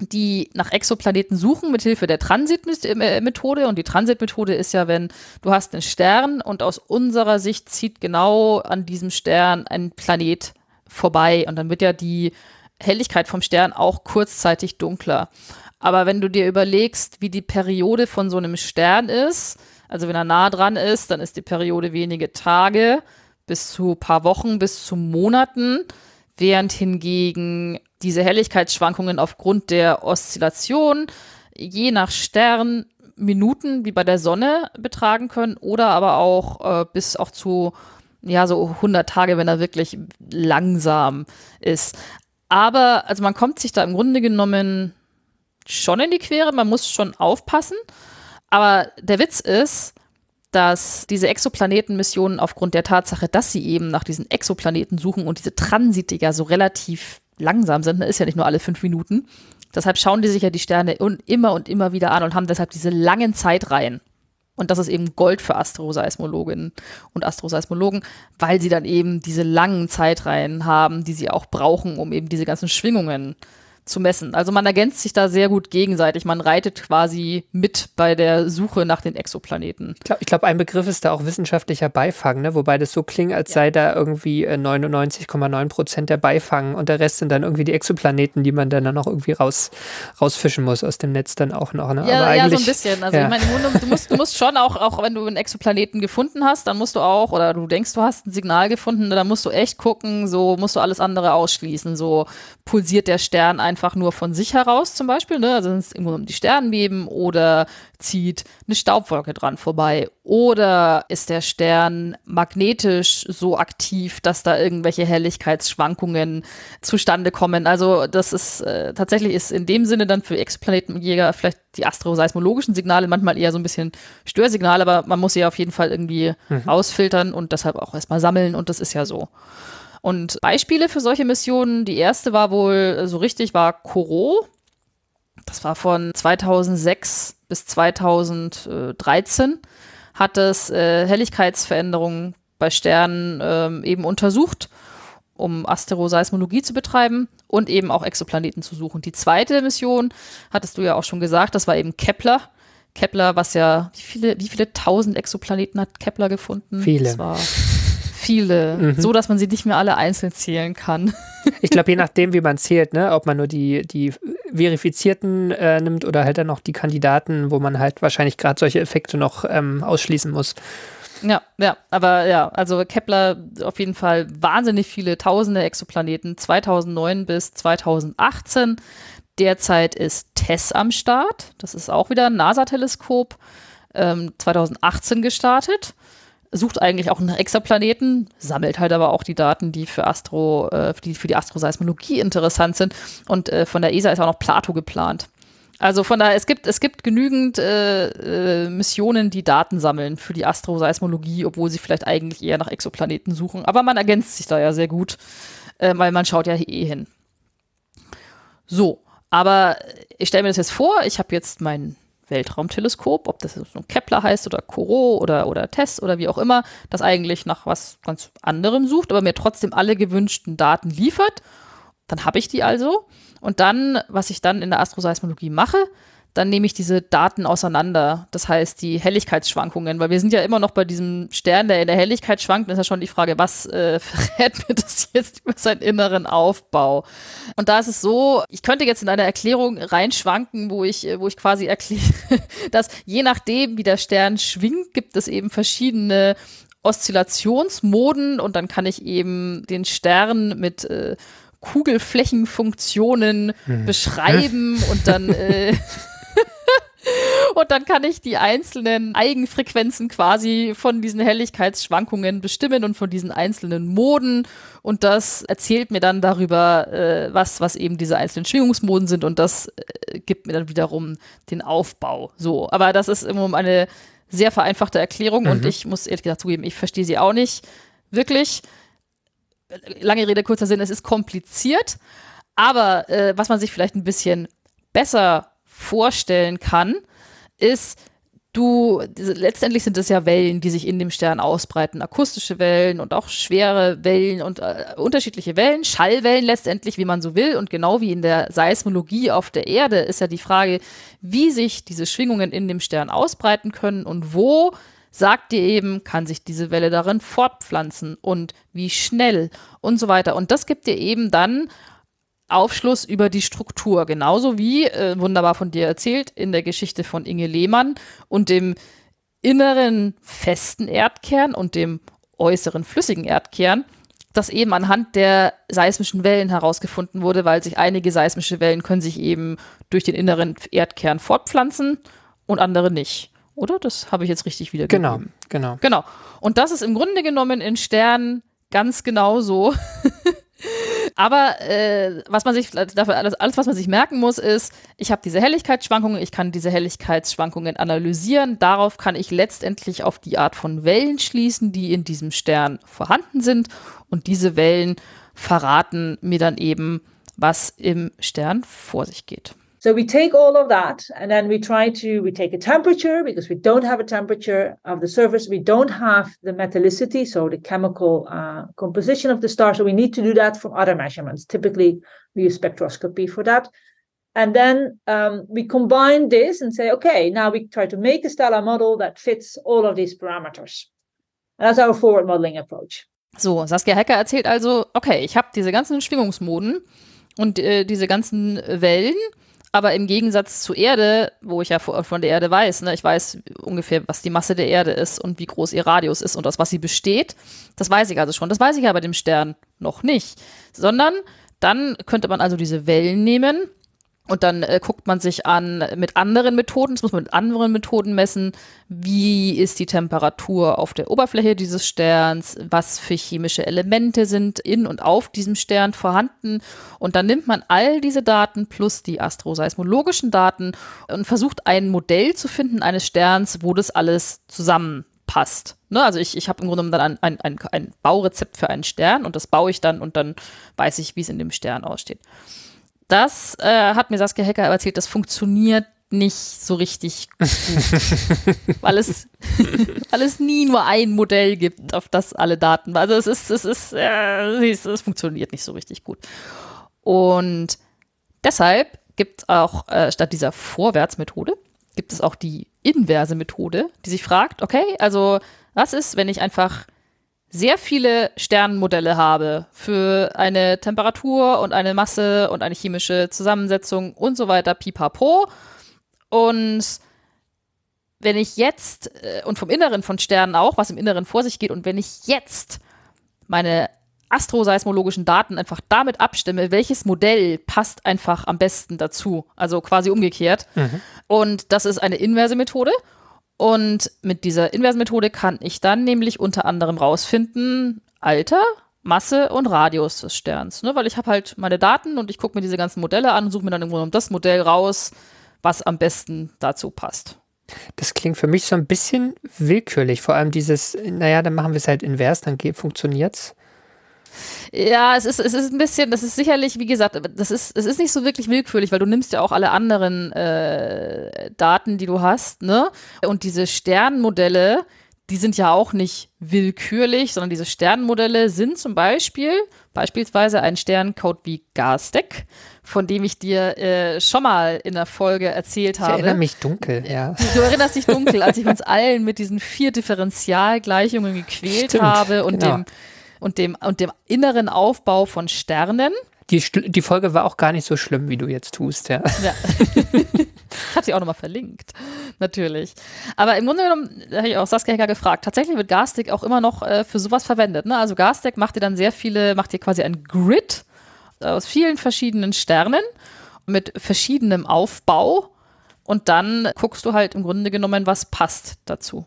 [SPEAKER 4] die nach Exoplaneten suchen mit Hilfe der Transitmethode. Und die Transitmethode ist ja, wenn du hast einen Stern und aus unserer Sicht zieht genau an diesem Stern ein Planet vorbei. Und dann wird ja die Helligkeit vom Stern auch kurzzeitig dunkler. Aber wenn du dir überlegst, wie die Periode von so einem Stern ist, also wenn er nah dran ist, dann ist die Periode wenige Tage bis zu paar Wochen, bis zu Monaten, während hingegen diese Helligkeitsschwankungen aufgrund der Oszillation je nach Stern Minuten wie bei der Sonne betragen können oder aber auch äh, bis auch zu ja, so 100 Tage, wenn er wirklich langsam ist. Aber, also man kommt sich da im Grunde genommen schon in die Quere, man muss schon aufpassen. Aber der Witz ist, dass diese Exoplanetenmissionen aufgrund der Tatsache, dass sie eben nach diesen Exoplaneten suchen und diese Transite ja so relativ langsam sind, ne, ist ja nicht nur alle fünf Minuten. Deshalb schauen die sich ja die Sterne immer und immer wieder an und haben deshalb diese langen Zeitreihen. Und das ist eben Gold für Astroseismologinnen und Astroseismologen, weil sie dann eben diese langen Zeitreihen haben, die sie auch brauchen, um eben diese ganzen Schwingungen zu messen. Also man ergänzt sich da sehr gut gegenseitig. Man reitet quasi mit bei der Suche nach den Exoplaneten.
[SPEAKER 3] Ich glaube, glaub, ein Begriff ist da auch wissenschaftlicher Beifang, ne? wobei das so klingt, als ja. sei da irgendwie 99,9 äh, Prozent der Beifang und der Rest sind dann irgendwie die Exoplaneten, die man dann noch irgendwie raus, rausfischen muss aus dem Netz dann auch noch. Ne?
[SPEAKER 4] Ja, ja, so ein bisschen. Also ja. ich meine, du musst, du musst schon auch, auch wenn du einen Exoplaneten gefunden hast, dann musst du auch, oder du denkst, du hast ein Signal gefunden, dann musst du echt gucken, so musst du alles andere ausschließen. So pulsiert der Stern einfach einfach nur von sich heraus zum Beispiel, ne? also es irgendwo um die Sternbeben oder zieht eine Staubwolke dran vorbei oder ist der Stern magnetisch so aktiv, dass da irgendwelche Helligkeitsschwankungen zustande kommen. Also das ist äh, tatsächlich ist in dem Sinne dann für Exoplanetenjäger vielleicht die astroseismologischen Signale manchmal eher so ein bisschen Störsignale, aber man muss sie auf jeden Fall irgendwie mhm. ausfiltern und deshalb auch erstmal sammeln und das ist ja so. Und Beispiele für solche Missionen, die erste war wohl so richtig, war Koro. Das war von 2006 bis 2013, hat es äh, Helligkeitsveränderungen bei Sternen ähm, eben untersucht, um Asteroseismologie zu betreiben und eben auch Exoplaneten zu suchen. Die zweite Mission, hattest du ja auch schon gesagt, das war eben Kepler. Kepler, was ja, wie viele, wie viele tausend Exoplaneten hat Kepler gefunden?
[SPEAKER 3] Viele.
[SPEAKER 4] Das war viele, mhm. so dass man sie nicht mehr alle einzeln zählen kann.
[SPEAKER 3] Ich glaube, je nachdem, wie man zählt, ne, ob man nur die, die verifizierten äh, nimmt oder halt dann noch die Kandidaten, wo man halt wahrscheinlich gerade solche Effekte noch ähm, ausschließen muss.
[SPEAKER 4] Ja, ja, aber ja, also Kepler auf jeden Fall wahnsinnig viele tausende Exoplaneten, 2009 bis 2018. Derzeit ist TESS am Start, das ist auch wieder ein NASA-Teleskop, ähm, 2018 gestartet sucht eigentlich auch nach Exoplaneten, sammelt halt aber auch die Daten, die für Astro, äh, die für die Astroseismologie interessant sind. Und äh, von der ESA ist auch noch Plato geplant. Also von daher, es gibt, es gibt genügend äh, äh, Missionen, die Daten sammeln für die Astroseismologie, obwohl sie vielleicht eigentlich eher nach Exoplaneten suchen. Aber man ergänzt sich da ja sehr gut, äh, weil man schaut ja eh hin. So, aber ich stelle mir das jetzt vor, ich habe jetzt mein Weltraumteleskop, ob das nun Kepler heißt oder Corot oder, oder TESS oder wie auch immer, das eigentlich nach was ganz anderem sucht, aber mir trotzdem alle gewünschten Daten liefert. Dann habe ich die also. Und dann, was ich dann in der Astroseismologie mache, dann nehme ich diese Daten auseinander. Das heißt, die Helligkeitsschwankungen, weil wir sind ja immer noch bei diesem Stern, der in der Helligkeit schwankt. Das ist ja schon die Frage, was äh, verrät mir das jetzt über seinen inneren Aufbau? Und da ist es so, ich könnte jetzt in eine Erklärung reinschwanken, wo ich, wo ich quasi erkläre, dass je nachdem, wie der Stern schwingt, gibt es eben verschiedene Oszillationsmoden und dann kann ich eben den Stern mit äh, Kugelflächenfunktionen hm. beschreiben und dann äh, Und dann kann ich die einzelnen Eigenfrequenzen quasi von diesen Helligkeitsschwankungen bestimmen und von diesen einzelnen Moden. Und das erzählt mir dann darüber, äh, was, was eben diese einzelnen Schwingungsmoden sind. Und das äh, gibt mir dann wiederum den Aufbau. So. Aber das ist immer eine sehr vereinfachte Erklärung. Mhm. Und ich muss ehrlich gesagt zugeben, ich verstehe sie auch nicht wirklich. Lange Rede, kurzer Sinn, es ist kompliziert. Aber äh, was man sich vielleicht ein bisschen besser vorstellen kann, ist, du, letztendlich sind es ja Wellen, die sich in dem Stern ausbreiten. Akustische Wellen und auch schwere Wellen und äh, unterschiedliche Wellen, Schallwellen letztendlich, wie man so will. Und genau wie in der Seismologie auf der Erde ist ja die Frage, wie sich diese Schwingungen in dem Stern ausbreiten können und wo sagt dir eben, kann sich diese Welle darin fortpflanzen und wie schnell und so weiter. Und das gibt dir eben dann Aufschluss über die Struktur, genauso wie, äh, wunderbar von dir erzählt, in der Geschichte von Inge Lehmann und dem inneren festen Erdkern und dem äußeren flüssigen Erdkern, das eben anhand der seismischen Wellen herausgefunden wurde, weil sich einige seismische Wellen können sich eben durch den inneren Erdkern fortpflanzen und andere nicht. oder? Das habe ich jetzt richtig wiedergegeben.
[SPEAKER 3] Genau, genau.
[SPEAKER 4] Genau. Und das ist im Grunde genommen in Sternen ganz genau so. Aber äh, was man sich dafür alles, alles, was man sich merken muss, ist, ich habe diese Helligkeitsschwankungen, ich kann diese Helligkeitsschwankungen analysieren. Darauf kann ich letztendlich auf die Art von Wellen schließen, die in diesem Stern vorhanden sind. Und diese Wellen verraten mir dann eben, was im Stern vor sich geht.
[SPEAKER 5] So we take all of that and then we try to we take a temperature because we don't have a temperature of the surface. We don't have the metallicity, so the chemical uh, composition of the star. So we need to do that from other measurements. Typically, we use spectroscopy for that. And then um, we combine this and say, okay, now we try to make a stellar model that fits all of these parameters. And that's our forward modeling approach.
[SPEAKER 4] So, Saskia Hecker erzählt also, okay, ich habe diese ganzen Schwingungsmoden und äh, diese ganzen Wellen Aber im Gegensatz zur Erde, wo ich ja von der Erde weiß, ne, ich weiß ungefähr, was die Masse der Erde ist und wie groß ihr Radius ist und aus was sie besteht, das weiß ich also schon. Das weiß ich ja bei dem Stern noch nicht. Sondern dann könnte man also diese Wellen nehmen und dann äh, guckt man sich an mit anderen Methoden, das muss man mit anderen Methoden messen, wie ist die Temperatur auf der Oberfläche dieses Sterns, was für chemische Elemente sind in und auf diesem Stern vorhanden. Und dann nimmt man all diese Daten plus die astroseismologischen Daten und versucht ein Modell zu finden eines Sterns, wo das alles zusammenpasst. Ne, also ich, ich habe im Grunde genommen dann ein, ein, ein Baurezept für einen Stern und das baue ich dann und dann weiß ich, wie es in dem Stern aussteht. Das äh, hat mir Saskia Hecker erzählt, das funktioniert nicht so richtig gut, weil es, weil es nie nur ein Modell gibt, auf das alle Daten. Also es ist, es ist, äh, es, es funktioniert nicht so richtig gut. Und deshalb gibt es auch äh, statt dieser Vorwärtsmethode gibt es auch die inverse Methode, die sich fragt, okay, also was ist, wenn ich einfach sehr viele Sternenmodelle habe für eine Temperatur und eine Masse und eine chemische Zusammensetzung und so weiter, pipapo. Und wenn ich jetzt, äh, und vom Inneren von Sternen auch, was im Inneren vor sich geht, und wenn ich jetzt meine astroseismologischen Daten einfach damit abstimme, welches Modell passt einfach am besten dazu. Also quasi umgekehrt. Mhm. Und das ist eine inverse Methode. Und mit dieser Inversmethode kann ich dann nämlich unter anderem rausfinden, Alter, Masse und Radius des Sterns. Ne? Weil ich habe halt meine Daten und ich gucke mir diese ganzen Modelle an und suche mir dann irgendwo das Modell raus, was am besten dazu passt.
[SPEAKER 3] Das klingt für mich so ein bisschen willkürlich. Vor allem dieses, naja, dann machen wir es halt invers, dann funktioniert's.
[SPEAKER 4] Ja, es ist, es ist ein bisschen, das ist sicherlich, wie gesagt, das ist, es ist nicht so wirklich willkürlich, weil du nimmst ja auch alle anderen äh, Daten, die du hast, ne? Und diese Sternmodelle, die sind ja auch nicht willkürlich, sondern diese Sternmodelle sind zum Beispiel beispielsweise ein Sterncode wie Garstek, von dem ich dir äh, schon mal in der Folge erzählt habe. Ich
[SPEAKER 3] erinnere mich dunkel, ja.
[SPEAKER 4] Du erinnerst dich dunkel, als ich uns allen mit diesen vier Differentialgleichungen gequält Stimmt, habe und genau. dem und dem, und dem inneren Aufbau von Sternen.
[SPEAKER 3] Die, die Folge war auch gar nicht so schlimm, wie du jetzt tust, ja. ja.
[SPEAKER 4] ich habe sie auch nochmal verlinkt, natürlich. Aber im Grunde genommen, da habe ich auch Saskia Hecker gefragt, tatsächlich wird Garstick auch immer noch äh, für sowas verwendet. Ne? Also Garstick macht dir dann sehr viele, macht dir quasi ein Grid aus vielen verschiedenen Sternen mit verschiedenem Aufbau und dann guckst du halt im Grunde genommen, was passt dazu.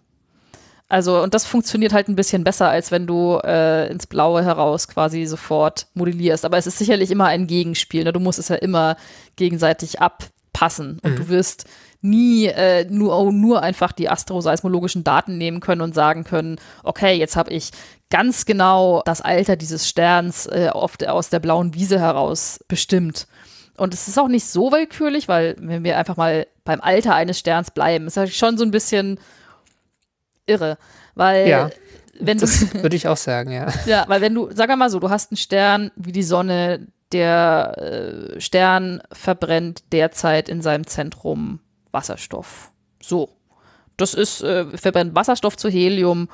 [SPEAKER 4] Also, und das funktioniert halt ein bisschen besser, als wenn du äh, ins Blaue heraus quasi sofort modellierst. Aber es ist sicherlich immer ein Gegenspiel. Ne? Du musst es ja immer gegenseitig abpassen. Und mhm. du wirst nie äh, nur, oh, nur einfach die astroseismologischen Daten nehmen können und sagen können, okay, jetzt habe ich ganz genau das Alter dieses Sterns äh, oft aus der blauen Wiese heraus bestimmt. Und es ist auch nicht so willkürlich, weil wenn wir einfach mal beim Alter eines Sterns bleiben, ist ja schon so ein bisschen irre. Weil
[SPEAKER 3] ja, wenn du. Würde ich auch sagen, ja.
[SPEAKER 4] Ja, weil wenn du, sag mal so, du hast einen Stern wie die Sonne, der äh, Stern verbrennt derzeit in seinem Zentrum Wasserstoff. So. Das ist, äh, verbrennt Wasserstoff zu Helium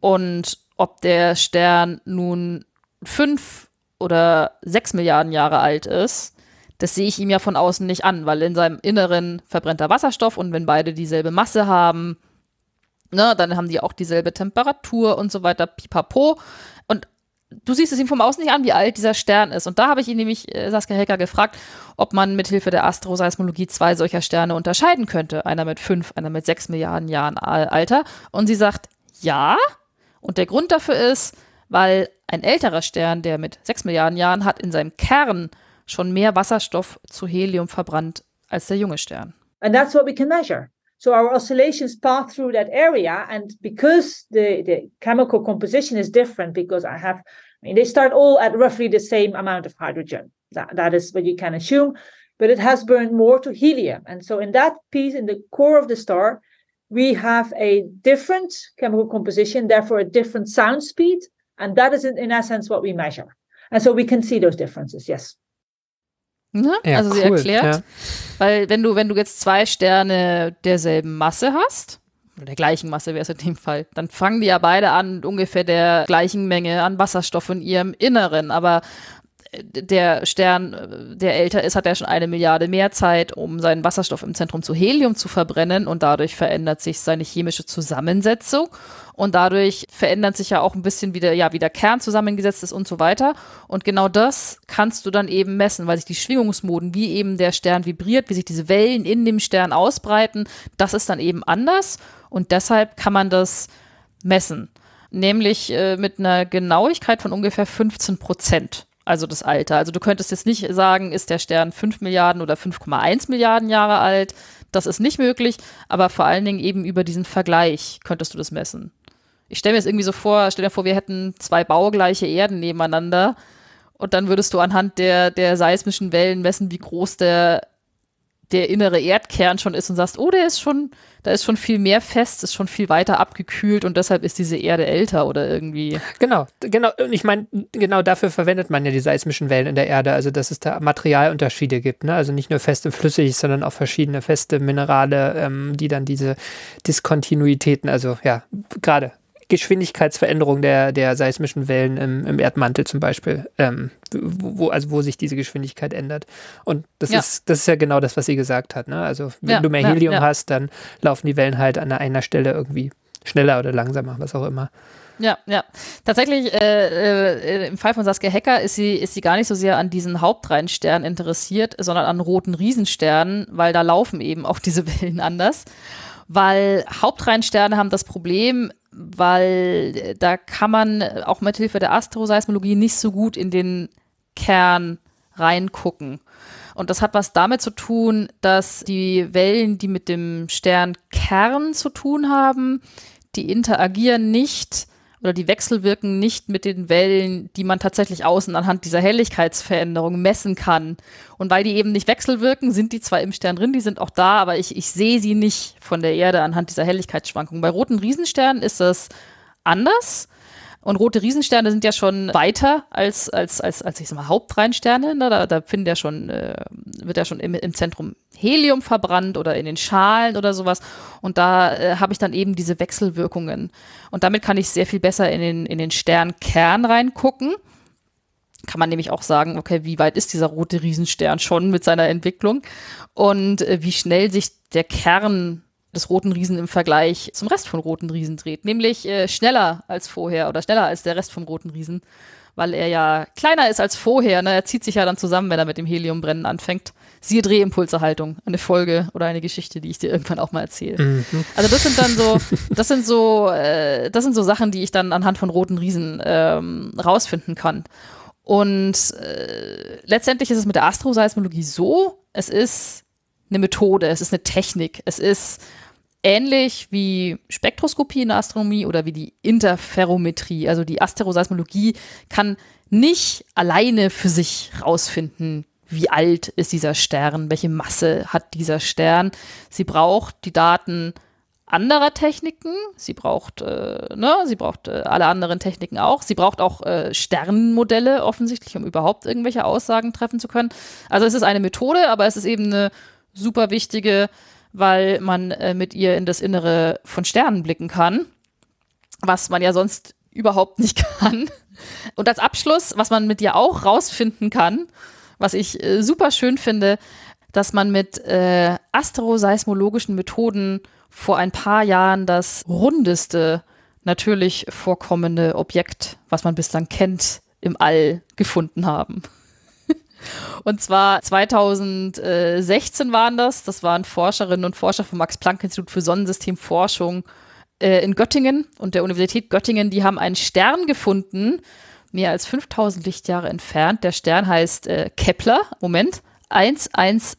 [SPEAKER 4] und ob der Stern nun fünf oder sechs Milliarden Jahre alt ist, das sehe ich ihm ja von außen nicht an, weil in seinem Inneren verbrennt er Wasserstoff und wenn beide dieselbe Masse haben, Ne, dann haben die auch dieselbe Temperatur und so weiter, pipapo. Und du siehst es ihm vom Außen nicht an, wie alt dieser Stern ist. Und da habe ich ihn nämlich, äh, Saskia Hecker, gefragt, ob man mit Hilfe der Astroseismologie zwei solcher Sterne unterscheiden könnte. Einer mit fünf, einer mit sechs Milliarden Jahren Alter. Und sie sagt, ja. Und der Grund dafür ist, weil ein älterer Stern, der mit sechs Milliarden Jahren hat, in seinem Kern schon mehr Wasserstoff zu Helium verbrannt als der junge Stern.
[SPEAKER 5] And that's what we can measure. So our oscillations pass through that area, and because the, the chemical composition is different, because I have, I mean, they start all at roughly the same amount of hydrogen. That, that is what you can assume, but it has burned more to helium. And so in that piece, in the core of the star, we have a different chemical composition, therefore a different sound speed, and that is in, in essence what we measure. And so we can see those differences, yes.
[SPEAKER 4] Ne? Ja, also sie erklärt, ja. weil wenn du, wenn du jetzt zwei Sterne derselben Masse hast, oder der gleichen Masse wäre es in dem Fall, dann fangen die ja beide an ungefähr der gleichen Menge an Wasserstoff in ihrem Inneren. Aber der Stern, der älter ist, hat ja schon eine Milliarde mehr Zeit, um seinen Wasserstoff im Zentrum zu Helium zu verbrennen und dadurch verändert sich seine chemische Zusammensetzung und dadurch verändert sich ja auch ein bisschen wieder, ja, wie der Kern zusammengesetzt ist und so weiter. Und genau das kannst du dann eben messen, weil sich die Schwingungsmoden, wie eben der Stern vibriert, wie sich diese Wellen in dem Stern ausbreiten, das ist dann eben anders und deshalb kann man das messen. Nämlich äh, mit einer Genauigkeit von ungefähr 15 Prozent also das Alter. Also du könntest jetzt nicht sagen, ist der Stern 5 Milliarden oder 5,1 Milliarden Jahre alt. Das ist nicht möglich, aber vor allen Dingen eben über diesen Vergleich könntest du das messen. Ich stelle mir jetzt irgendwie so vor, stell dir vor, wir hätten zwei baugleiche Erden nebeneinander und dann würdest du anhand der, der seismischen Wellen messen, wie groß der der innere Erdkern schon ist und sagst, oh, der ist schon, da ist schon viel mehr fest, ist schon viel weiter abgekühlt und deshalb ist diese Erde älter oder irgendwie.
[SPEAKER 3] Genau, genau. Und ich meine, genau dafür verwendet man ja die seismischen Wellen in der Erde, also dass es da Materialunterschiede gibt, ne? Also nicht nur fest und flüssig, sondern auch verschiedene feste Minerale, ähm, die dann diese Diskontinuitäten, also ja, gerade Geschwindigkeitsveränderung der, der seismischen Wellen im, im Erdmantel zum Beispiel, ähm, wo, also wo sich diese Geschwindigkeit ändert. Und das, ja. ist, das ist ja genau das, was sie gesagt hat. Ne? Also wenn ja, du mehr Helium ja, hast, dann laufen die Wellen halt an einer Stelle irgendwie schneller oder langsamer, was auch immer.
[SPEAKER 4] Ja, ja. Tatsächlich, äh, äh, im Fall von Saskia Hecker ist sie, ist sie gar nicht so sehr an diesen Hauptreihensternen interessiert, sondern an roten Riesensternen, weil da laufen eben auch diese Wellen anders. Weil Hauptreihensterne haben das Problem, weil da kann man auch mit Hilfe der Astroseismologie nicht so gut in den Kern reingucken. Und das hat was damit zu tun, dass die Wellen, die mit dem Sternkern zu tun haben, die interagieren nicht oder die wechselwirken nicht mit den Wellen, die man tatsächlich außen anhand dieser Helligkeitsveränderung messen kann. Und weil die eben nicht wechselwirken, sind die zwar im Stern drin, die sind auch da, aber ich, ich sehe sie nicht von der Erde anhand dieser Helligkeitsschwankungen. Bei roten Riesensternen ist das anders. Und rote Riesensterne sind ja schon weiter als, als, als, als ich sag mal, Hauptreihensterne. Ne? Da, da findet ja schon, äh, wird ja schon im, im Zentrum Helium verbrannt oder in den Schalen oder sowas. Und da äh, habe ich dann eben diese Wechselwirkungen. Und damit kann ich sehr viel besser in den, in den Sternkern reingucken. Kann man nämlich auch sagen, okay, wie weit ist dieser rote Riesenstern schon mit seiner Entwicklung? Und äh, wie schnell sich der Kern des Roten Riesen im Vergleich zum Rest von Roten Riesen dreht. Nämlich äh, schneller als vorher oder schneller als der Rest vom Roten Riesen, weil er ja kleiner ist als vorher. Ne? Er zieht sich ja dann zusammen, wenn er mit dem Heliumbrennen anfängt. Siehe Drehimpulserhaltung, eine Folge oder eine Geschichte, die ich dir irgendwann auch mal erzähle. Mhm. Also das sind dann so, das sind so, äh, das sind so Sachen, die ich dann anhand von Roten Riesen ähm, rausfinden kann. Und äh, letztendlich ist es mit der Astroseismologie so, es ist eine Methode, es ist eine Technik, es ist ähnlich wie Spektroskopie in der Astronomie oder wie die Interferometrie. Also die Asteroseismologie kann nicht alleine für sich rausfinden, wie alt ist dieser Stern, welche Masse hat dieser Stern. Sie braucht die Daten anderer Techniken. Sie braucht, äh, ne, sie braucht äh, alle anderen Techniken auch. Sie braucht auch äh, Sternenmodelle offensichtlich, um überhaupt irgendwelche Aussagen treffen zu können. Also es ist eine Methode, aber es ist eben eine super wichtige weil man äh, mit ihr in das Innere von Sternen blicken kann, was man ja sonst überhaupt nicht kann. Und als Abschluss, was man mit ihr auch rausfinden kann, was ich äh, super schön finde, dass man mit äh, astroseismologischen Methoden vor ein paar Jahren das rundeste natürlich vorkommende Objekt, was man bislang kennt, im All gefunden haben. Und zwar 2016 waren das. Das waren Forscherinnen und Forscher vom Max-Planck-Institut für Sonnensystemforschung äh, in Göttingen und der Universität Göttingen. Die haben einen Stern gefunden, mehr als 5000 Lichtjahre entfernt. Der Stern heißt äh, Kepler. Moment. 111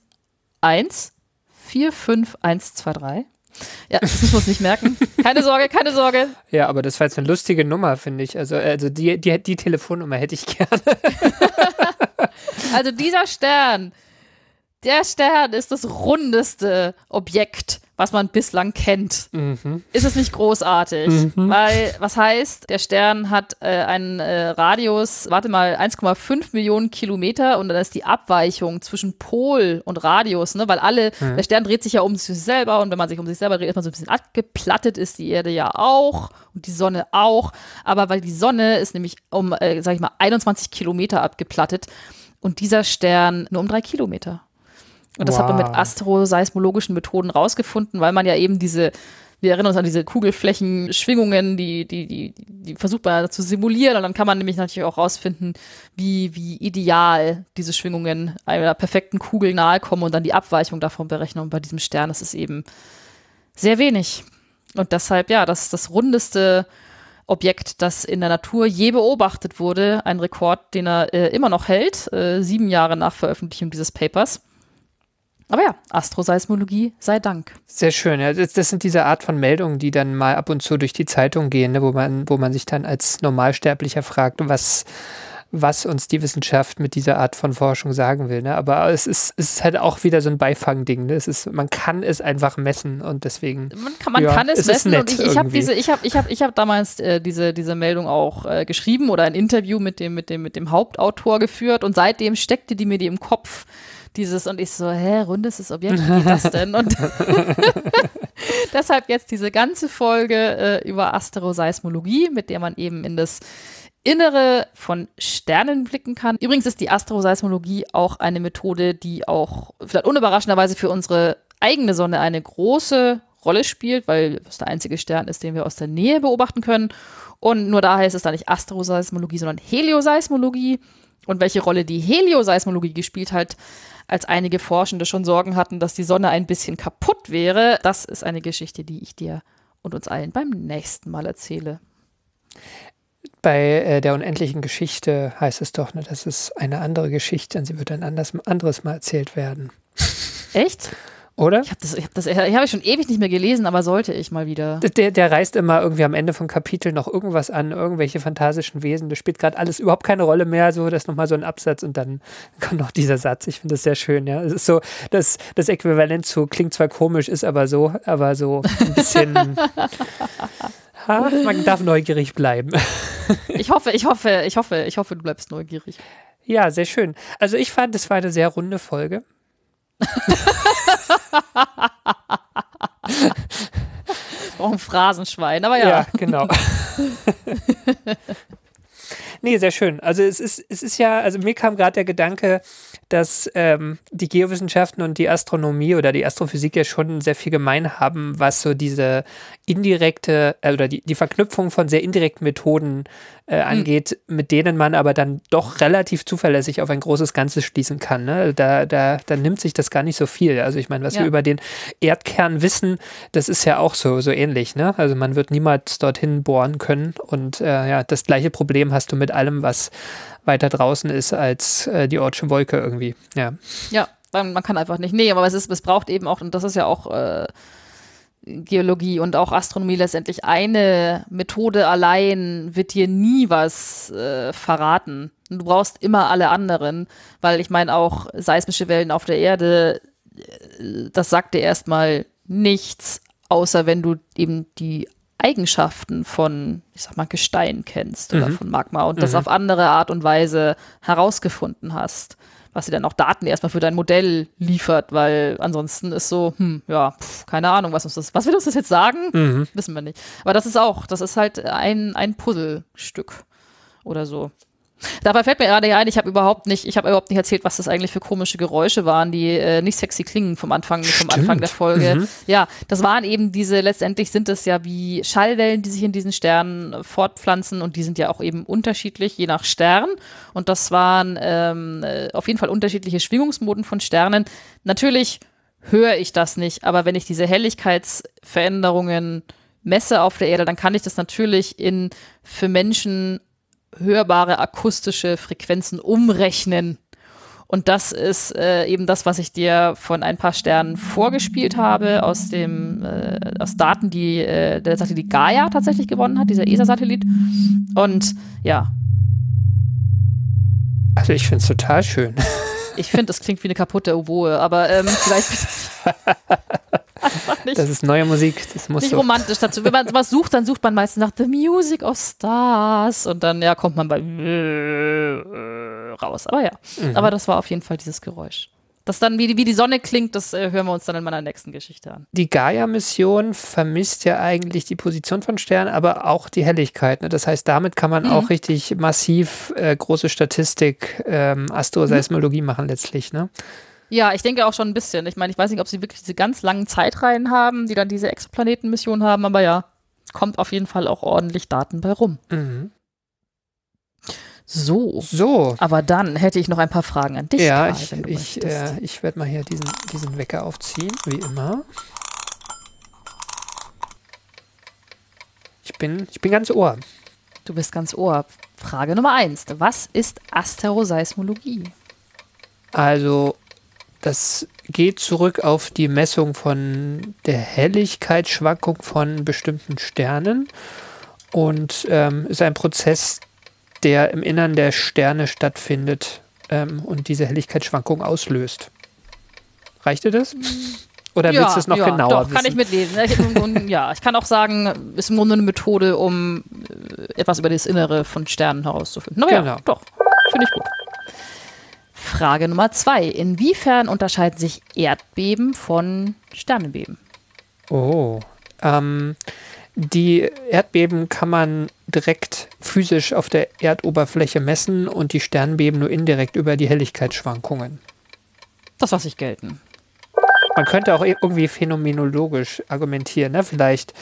[SPEAKER 4] 45123. Ja, das müssen wir uns nicht merken. Keine Sorge, keine Sorge.
[SPEAKER 3] Ja, aber das war jetzt eine lustige Nummer, finde ich. Also, also die, die, die Telefonnummer hätte ich gerne.
[SPEAKER 4] Also dieser Stern, der Stern ist das rundeste Objekt, was man bislang kennt.
[SPEAKER 3] Mhm.
[SPEAKER 4] Ist es nicht großartig? Weil, was heißt, der Stern hat äh, einen äh, Radius, warte mal, 1,5 Millionen Kilometer und dann ist die Abweichung zwischen Pol und Radius, ne? weil alle, der Stern dreht sich ja um sich selber und wenn man sich um sich selber dreht, ist man so ein bisschen abgeplattet, ist die Erde ja auch und die Sonne auch. Aber weil die Sonne ist nämlich um, äh, sag ich mal, 21 Kilometer abgeplattet und dieser Stern nur um drei Kilometer. Und das hat man mit
[SPEAKER 3] Wow.
[SPEAKER 4] astroseismologischen Methoden rausgefunden, weil man ja eben diese, wir erinnern uns an diese Kugelflächenschwingungen, die, die, die, die versucht man zu simulieren. Und dann kann man nämlich natürlich auch rausfinden, wie, wie ideal diese Schwingungen einer perfekten Kugel nahe kommen und dann die Abweichung davon berechnen. Und bei diesem Stern ist es eben sehr wenig. Und deshalb, ja, das ist das rundeste Objekt, das in der Natur je beobachtet wurde. Ein Rekord, den er äh, immer noch hält, äh, sieben Jahre nach Veröffentlichung dieses Papers. Aber ja, Astroseismologie sei Dank.
[SPEAKER 3] Sehr schön. Ja, das, das sind diese Art von Meldungen, die dann mal ab und zu durch die Zeitung gehen, ne, wo man, wo man sich dann als Normalsterblicher fragt, was, was uns die Wissenschaft mit dieser Art von Forschung sagen will. Ne? Aber es ist, es ist halt auch wieder so ein Beifangding. Ne? Es ist, man kann es einfach messen und deswegen.
[SPEAKER 4] Man kann, man
[SPEAKER 3] Ja,
[SPEAKER 4] kann es,
[SPEAKER 3] es
[SPEAKER 4] messen und ich, ich habe diese, ich habe, ich habe, ich habe damals äh, diese, diese Meldung auch äh, geschrieben oder ein Interview mit dem, mit dem, mit dem Hauptautor geführt und seitdem steckte die mir die im Kopf. Dieses und ich so, hä, rundestes Objekt, wie geht das denn? Und deshalb jetzt diese ganze Folge äh, über Astroseismologie, mit der man eben in das Innere von Sternen blicken kann. Übrigens ist die Astroseismologie auch eine Methode, die auch vielleicht unüberraschenderweise für unsere eigene Sonne eine große Rolle spielt, weil es der einzige Stern ist, den wir aus der Nähe beobachten können. Und nur da heißt es da nicht Astroseismologie, sondern Helioseismologie. Und welche Rolle die Helioseismologie gespielt hat, als einige Forschende schon Sorgen hatten, dass die Sonne ein bisschen kaputt wäre, das ist eine Geschichte, die ich dir und uns allen beim nächsten Mal erzähle.
[SPEAKER 3] Bei äh, der unendlichen Geschichte heißt es doch, ne, das ist eine andere Geschichte und sie wird ein anders, anderes Mal erzählt werden.
[SPEAKER 4] Echt?
[SPEAKER 3] Oder?
[SPEAKER 4] Ich habe das, ich hab das, ich ich schon ewig nicht mehr gelesen, aber sollte ich mal wieder.
[SPEAKER 3] Der, der reißt immer irgendwie am Ende von Kapitel noch irgendwas an, irgendwelche fantasischen Wesen. Das spielt gerade alles überhaupt keine Rolle mehr. So, das ist nochmal so ein Absatz und dann kommt noch dieser Satz. Ich finde das sehr schön, ja. Es ist so, das, das Äquivalent zu klingt zwar komisch, ist aber so, aber so ein bisschen. ha, man darf neugierig bleiben.
[SPEAKER 4] Ich hoffe, ich hoffe, ich hoffe, ich hoffe, du bleibst neugierig.
[SPEAKER 3] Ja, sehr schön. Also ich fand, es war eine sehr runde Folge.
[SPEAKER 4] Auch ein Phrasenschwein, aber ja.
[SPEAKER 3] genau. nee, sehr schön. Also es ist, es ist ja, also mir kam gerade der Gedanke, dass ähm, die Geowissenschaften und die Astronomie oder die Astrophysik ja schon sehr viel gemein haben, was so diese indirekte äh, oder die, die Verknüpfung von sehr indirekten Methoden äh, angeht, mit denen man aber dann doch relativ zuverlässig auf ein großes Ganzes schließen kann. Ne? Da, da, da nimmt sich das gar nicht so viel. Also ich meine, was
[SPEAKER 4] Ja.
[SPEAKER 3] wir über den Erdkern wissen, das ist ja auch so, so ähnlich. Ne? Also man wird niemals dorthin bohren können und äh, ja, das gleiche Problem hast du mit allem, was weiter draußen ist als äh, die Ortsche Wolke irgendwie. Ja.
[SPEAKER 4] Ja, man, man kann einfach nicht. Nee, aber es, ist, es braucht eben auch, und das ist ja auch äh, Geologie und auch Astronomie letztendlich, eine Methode allein wird dir nie was äh, verraten. Du brauchst immer alle anderen, weil ich meine auch seismische Wellen auf der Erde, äh, das sagt dir erstmal nichts, außer wenn du eben die Eigenschaften von, ich sag mal, Gestein kennst oder von Magma und das auf andere Art und Weise herausgefunden hast, was dir dann auch Daten erstmal für dein Modell liefert, weil ansonsten ist so, hm, ja, pf, keine Ahnung, was uns das, was will uns das jetzt sagen? Wissen wir nicht. Aber das ist auch, das ist halt ein, ein Puzzlestück oder so. Dabei fällt mir gerade ein, ich habe überhaupt nicht, ich habe überhaupt nicht erzählt, was das eigentlich für komische Geräusche waren, die äh, nicht sexy klingen vom Anfang, vom Anfang der Folge.
[SPEAKER 6] Mhm.
[SPEAKER 4] Ja, das waren eben diese, letztendlich sind es ja wie Schallwellen, die sich in diesen Sternen fortpflanzen und die sind ja auch eben unterschiedlich, je nach Stern. Und das waren ähm, äh, auf jeden Fall unterschiedliche Schwingungsmoden von Sternen. Natürlich höre ich das nicht, aber wenn ich diese Helligkeitsveränderungen messe auf der Erde, dann kann ich das natürlich in für Menschen hörbare akustische Frequenzen umrechnen. Und das ist äh, eben das, was ich dir von ein paar Sternen vorgespielt habe, aus dem äh, aus Daten, die äh, der Satellit Gaia tatsächlich gewonnen hat, dieser ESA-Satellit. Und ja,
[SPEAKER 3] Also ich finde es total schön.
[SPEAKER 4] ich finde, das klingt wie eine kaputte Oboe, aber ähm, vielleicht nicht.
[SPEAKER 3] Das ist neue Musik. Das muss
[SPEAKER 4] nicht
[SPEAKER 3] so.
[SPEAKER 4] romantisch dazu. Wenn man was sucht, dann sucht man meistens nach The Music of Stars und dann ja kommt man bei raus. Aber ja,
[SPEAKER 3] Mhm.
[SPEAKER 4] aber das war auf jeden Fall dieses Geräusch. Das dann, wie die, wie die Sonne klingt, das äh, hören wir uns dann in meiner nächsten Geschichte an.
[SPEAKER 3] Die Gaia-Mission vermisst ja eigentlich die Position von Sternen, aber auch die Helligkeit. Ne? Das heißt, damit kann man
[SPEAKER 4] Mhm.
[SPEAKER 3] auch richtig massiv äh, große Statistik, ähm, Astroseismologie machen letztlich. Ne?
[SPEAKER 4] Ja, ich denke auch schon ein bisschen. Ich meine, ich weiß nicht, ob sie wirklich diese ganz langen Zeitreihen haben, die dann diese Exoplanetenmission haben, aber ja, kommt auf jeden Fall auch ordentlich Daten bei rum.
[SPEAKER 3] Mhm.
[SPEAKER 4] So.
[SPEAKER 3] So.
[SPEAKER 4] Aber dann hätte ich noch ein paar Fragen an dich.
[SPEAKER 3] ja,
[SPEAKER 4] Karl,
[SPEAKER 3] ich, ich, äh, ich werde mal hier diesen, diesen Wecker aufziehen, wie immer. Ich bin, ich bin ganz Ohr.
[SPEAKER 4] Du bist ganz ohr. Frage Nummer eins. Was ist Asteroseismologie?
[SPEAKER 3] Also, das geht zurück auf die Messung von der Helligkeitsschwankung von bestimmten Sternen und ähm, ist ein Prozess, der im Innern der Sterne stattfindet ähm, und diese Helligkeitsschwankung auslöst. Reicht dir das? Oder willst du es noch
[SPEAKER 4] ja,
[SPEAKER 3] genauer
[SPEAKER 4] doch,
[SPEAKER 3] wissen?
[SPEAKER 4] kann ich mitlesen. Ich, im Grunde- ja, ich kann auch sagen, ist im Grunde eine Methode, um äh, etwas über das Innere von Sternen herauszufinden. Aber
[SPEAKER 3] Genau.
[SPEAKER 4] ja, doch, finde ich gut. Frage Nummer zwei. Inwiefern unterscheiden sich Erdbeben von Sternenbeben?
[SPEAKER 3] Oh. Ähm, die Erdbeben kann man direkt physisch auf der Erdoberfläche messen und die Sternbeben nur indirekt über die Helligkeitsschwankungen.
[SPEAKER 4] Das lasse ich gelten.
[SPEAKER 3] Man könnte auch irgendwie phänomenologisch argumentieren. Ne? Vielleicht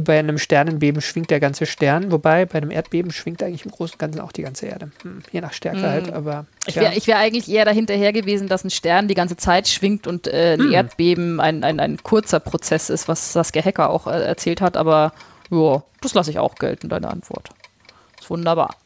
[SPEAKER 3] bei einem Sternenbeben schwingt der ganze Stern, wobei bei einem Erdbeben schwingt eigentlich im Großen und Ganzen auch die ganze Erde. Hm, je nach Stärke halt, aber.
[SPEAKER 4] Ich
[SPEAKER 3] ja.
[SPEAKER 4] wäre ich wär eigentlich eher dahinterher gewesen, dass ein Stern die ganze Zeit schwingt und äh, ein Erdbeben ein, ein, ein kurzer Prozess ist, was Saskia Hecker auch äh, erzählt hat. Aber ja, das lasse ich auch gelten, deine Antwort. Ist wunderbar.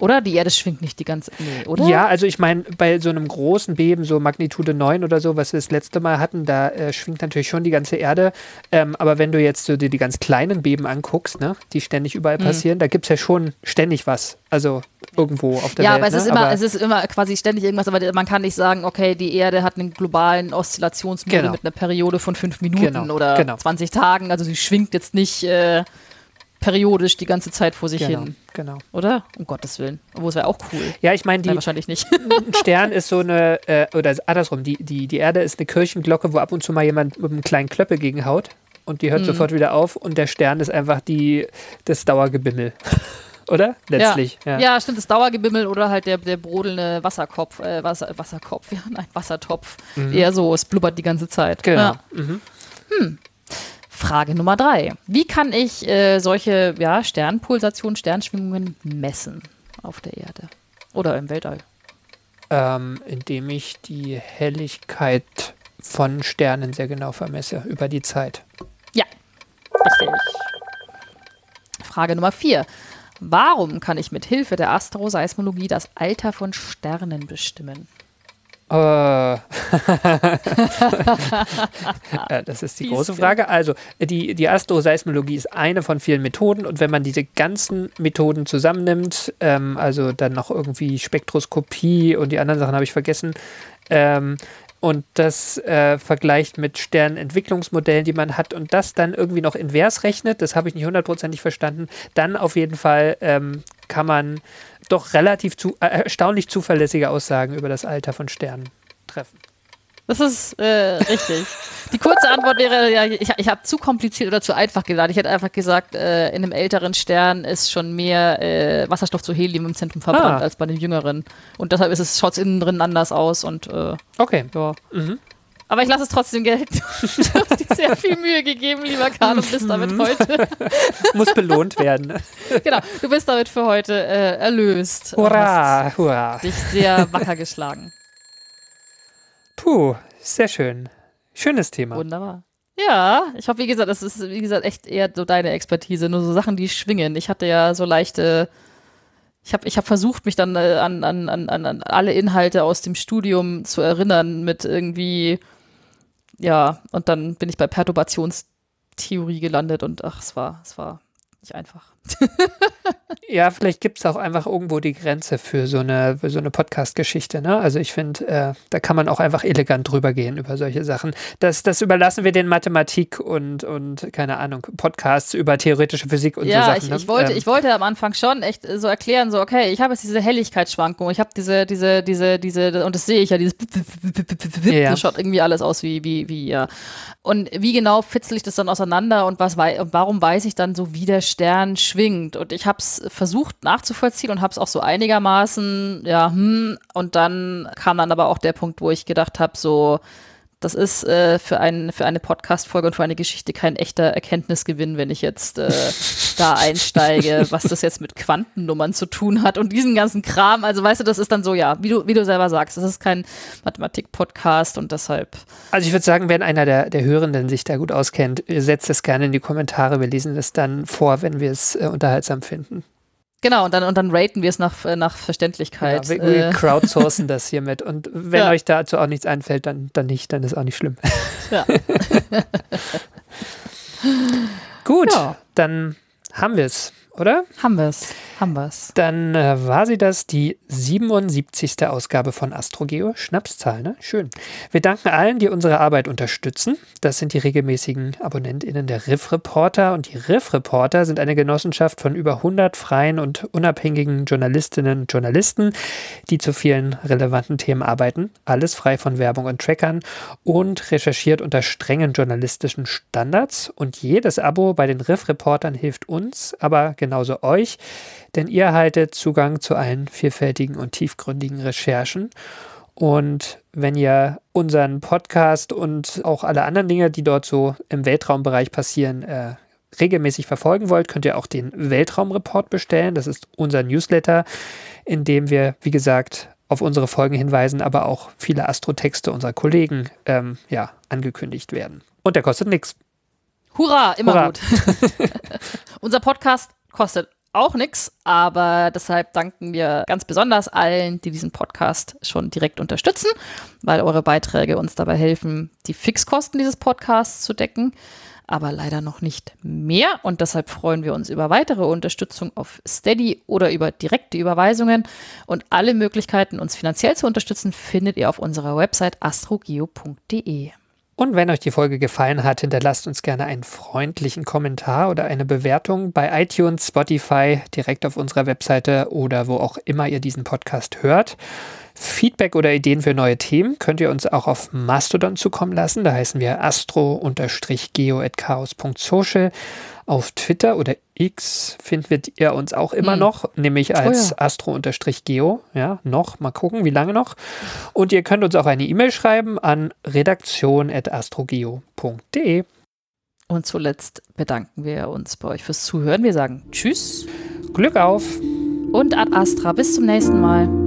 [SPEAKER 4] Oder? Die Erde schwingt nicht die ganze Nee, oder?
[SPEAKER 3] Ja, also ich meine, bei so einem großen Beben, so Magnitude 9 oder so, was wir das letzte Mal hatten, da äh, schwingt natürlich schon die ganze Erde. Ähm, aber wenn du jetzt so dir die ganz kleinen Beben anguckst, ne, die ständig überall
[SPEAKER 4] Mhm.
[SPEAKER 3] passieren, da gibt es ja schon ständig was. Also irgendwo auf der
[SPEAKER 4] Ja,
[SPEAKER 3] Welt.
[SPEAKER 4] aber es
[SPEAKER 3] ne?
[SPEAKER 4] ist immer, es ist immer quasi ständig irgendwas, aber man kann nicht sagen, okay, die Erde hat einen globalen Oszillationsmodus
[SPEAKER 3] Genau.
[SPEAKER 4] mit einer Periode von fünf Minuten
[SPEAKER 3] Genau,
[SPEAKER 4] oder
[SPEAKER 3] genau.
[SPEAKER 4] 20 Tagen. Also sie schwingt jetzt nicht äh, periodisch die ganze Zeit vor sich
[SPEAKER 3] genau,
[SPEAKER 4] hin,
[SPEAKER 3] genau.
[SPEAKER 4] oder? Um Gottes Willen. Obwohl es wäre auch cool.
[SPEAKER 3] Ja, ich meine, die,
[SPEAKER 4] Nein, wahrscheinlich nicht.
[SPEAKER 3] ein Stern ist so eine, äh, oder andersrum, die, die, die Erde ist eine Kirchenglocke, wo ab und zu mal jemand mit einem kleinen Klöppel gegenhaut und die hört
[SPEAKER 4] Mhm.
[SPEAKER 3] sofort wieder auf und der Stern ist einfach die, das Dauergebimmel. oder? Letztlich.
[SPEAKER 4] Ja.
[SPEAKER 3] Ja.
[SPEAKER 4] ja, stimmt, das Dauergebimmel oder halt der, der brodelnde Wasserkopf, äh, Wasser, Wasserkopf, ja, nein, Wassertopf. Eher so, es blubbert die ganze Zeit.
[SPEAKER 3] Mhm. Genau.
[SPEAKER 4] Ja.
[SPEAKER 3] Mhm.
[SPEAKER 4] Frage Nummer drei. Wie kann ich äh, solche ja, Sternpulsationen, Sternschwingungen messen auf der Erde oder im Weltall?
[SPEAKER 3] Ähm, indem ich die Helligkeit von Sternen sehr genau vermesse über die Zeit.
[SPEAKER 4] Ja, richtig. Frage Nummer vier. Warum kann ich mit Hilfe der Astroseismologie das Alter von Sternen bestimmen?
[SPEAKER 3] Äh, ja, das ist die große? Frage. Also, die, die Astroseismologie ist eine von vielen Methoden und wenn man diese ganzen Methoden zusammennimmt, ähm, also dann noch irgendwie Spektroskopie und die anderen Sachen habe ich vergessen, ähm, und das äh, vergleicht mit Sternentwicklungsmodellen, die man hat und das dann irgendwie noch invers rechnet, das habe ich nicht hundertprozentig verstanden, dann auf jeden Fall ähm, kann man doch relativ zu, äh, erstaunlich zuverlässige Aussagen über das Alter von Sternen treffen.
[SPEAKER 4] Das ist äh, richtig. Die kurze Antwort wäre, ja, ich, ich habe zu kompliziert oder zu einfach geladen. Ich hätte einfach gesagt, äh, in einem älteren Stern ist schon mehr äh, Wasserstoff zu Helium im Zentrum verbrannt
[SPEAKER 3] Ah.
[SPEAKER 4] als bei dem jüngeren. Und deshalb ist es, schaut es innen drin anders aus und äh,
[SPEAKER 3] Okay.
[SPEAKER 4] ja.
[SPEAKER 3] Mhm.
[SPEAKER 4] Aber ich lasse es trotzdem gelten. Du hast dir sehr viel Mühe gegeben, lieber Karl, und bist damit heute,
[SPEAKER 3] Muss belohnt werden.
[SPEAKER 4] genau, du bist damit für heute äh, erlöst.
[SPEAKER 3] Hurra, hurra.
[SPEAKER 4] dich sehr wacker geschlagen.
[SPEAKER 3] Puh, sehr schön. Schönes Thema.
[SPEAKER 4] Wunderbar. Ja, ich hoffe, wie gesagt, das ist, wie gesagt, echt eher so deine Expertise, nur so Sachen, die schwingen. Ich hatte ja so leichte, ich habe ich hab versucht, mich dann äh, an, an, an an alle Inhalte aus dem Studium zu erinnern mit irgendwie, ja, und dann bin ich bei Perturbationstheorie gelandet und ach, es war, es war nicht einfach.
[SPEAKER 3] Ja, vielleicht gibt es auch einfach irgendwo die Grenze für so eine, für so eine Podcast-Geschichte. Ne? Also ich finde, äh, da kann man auch einfach elegant drüber gehen über solche Sachen. Das, das überlassen wir den Mathematik und, und keine Ahnung, Podcasts über theoretische Physik und
[SPEAKER 4] ja,
[SPEAKER 3] so Sachen.
[SPEAKER 4] ich,
[SPEAKER 3] ne?
[SPEAKER 4] ich, wollte,
[SPEAKER 3] Ähm,
[SPEAKER 4] ich wollte am Anfang schon echt so erklären, so, okay, ich habe jetzt diese Helligkeitsschwankung, ich habe diese, diese, diese, diese, und das sehe ich ja, dieses
[SPEAKER 3] Ja.
[SPEAKER 4] das schaut irgendwie alles aus wie, wie, wie, ja. Und wie genau fitzel ich das dann auseinander und was und warum weiß ich dann so, wie der Stern schwingt? Und ich habe es versucht nachzuvollziehen und habe es auch so einigermaßen, ja, hm, und dann kam dann aber auch der Punkt, wo ich gedacht habe, so, das ist äh, für, ein, für eine Podcast-Folge und für eine Geschichte kein echter Erkenntnisgewinn, wenn ich jetzt äh, da einsteige, was das jetzt mit Quantennummern zu tun hat und diesen ganzen Kram. Also weißt du, das ist dann so, ja, wie du, wie du selber sagst, das ist kein Mathematik-Podcast und deshalb.
[SPEAKER 3] Also ich würde sagen, wenn einer der, der Hörenden sich da gut auskennt, setzt es gerne in die Kommentare. Wir lesen es dann vor, wenn wir es äh, unterhaltsam finden.
[SPEAKER 4] Genau, und dann, und dann raten wir es nach, äh, nach Verständlichkeit.
[SPEAKER 3] Genau, wir, wir
[SPEAKER 4] äh,
[SPEAKER 3] crowdsourcen das hiermit. Und wenn
[SPEAKER 4] Ja.
[SPEAKER 3] euch dazu auch nichts einfällt, dann, dann nicht, dann ist auch nicht schlimm.
[SPEAKER 4] ja.
[SPEAKER 3] Gut,
[SPEAKER 4] Ja.
[SPEAKER 3] dann haben wir es, oder?
[SPEAKER 4] Haben wir es. Haben wir es.
[SPEAKER 3] Dann äh, war sie das, die 77. Ausgabe von AstroGeo. Schnapszahl, ne? Schön. Wir danken allen, die unsere Arbeit unterstützen. Das sind die regelmäßigen AbonnentInnen der Riff Reporter. Und die Riff Reporter sind eine Genossenschaft von über 100 freien und unabhängigen Journalistinnen und Journalisten, die zu vielen relevanten Themen arbeiten. Alles frei von Werbung und Trackern und recherchiert unter strengen journalistischen Standards. Und jedes Abo bei den Riff Reportern hilft uns, aber genauso euch, denn ihr erhaltet Zugang zu allen vielfältigen und tiefgründigen Recherchen. Und wenn ihr unseren Podcast und auch alle anderen Dinge, die dort so im Weltraumbereich passieren, äh, regelmäßig verfolgen wollt, könnt ihr auch den Weltraumreport bestellen. Das ist unser Newsletter, in dem wir, wie gesagt, auf unsere Folgen hinweisen, aber auch viele Astrotexte unserer Kollegen ähm, ja, angekündigt werden. Und der kostet nichts.
[SPEAKER 4] Hurra, immer
[SPEAKER 3] Hurra.
[SPEAKER 4] gut. Unser Podcast kostet auch nichts, aber deshalb danken wir ganz besonders allen, die diesen Podcast schon direkt unterstützen, weil eure Beiträge uns dabei helfen, die Fixkosten dieses Podcasts zu decken, aber leider noch nicht mehr und deshalb freuen wir uns über weitere Unterstützung auf Steady oder über direkte Überweisungen und alle Möglichkeiten, uns finanziell zu unterstützen, findet ihr auf unserer Website astrogeo.de.
[SPEAKER 3] Und wenn euch die Folge gefallen hat, hinterlasst uns gerne einen freundlichen Kommentar oder eine Bewertung bei iTunes, Spotify, direkt auf unserer Webseite oder wo auch immer ihr diesen Podcast hört. Feedback oder Ideen für neue Themen könnt ihr uns auch auf Mastodon zukommen lassen. Da heißen wir astro-geo.chaos.social. Auf Twitter oder X findet ihr uns auch immer
[SPEAKER 4] Hm.
[SPEAKER 3] noch, nämlich als
[SPEAKER 4] ja.
[SPEAKER 3] astro-geo. Ja, noch. Mal gucken, wie lange noch. Und ihr könnt uns auch eine E-Mail schreiben an redaktion.astrogeo.de.
[SPEAKER 4] Und zuletzt bedanken wir uns bei euch fürs Zuhören. Wir sagen Tschüss
[SPEAKER 3] Glück auf!
[SPEAKER 4] und ad astra. Bis zum nächsten Mal.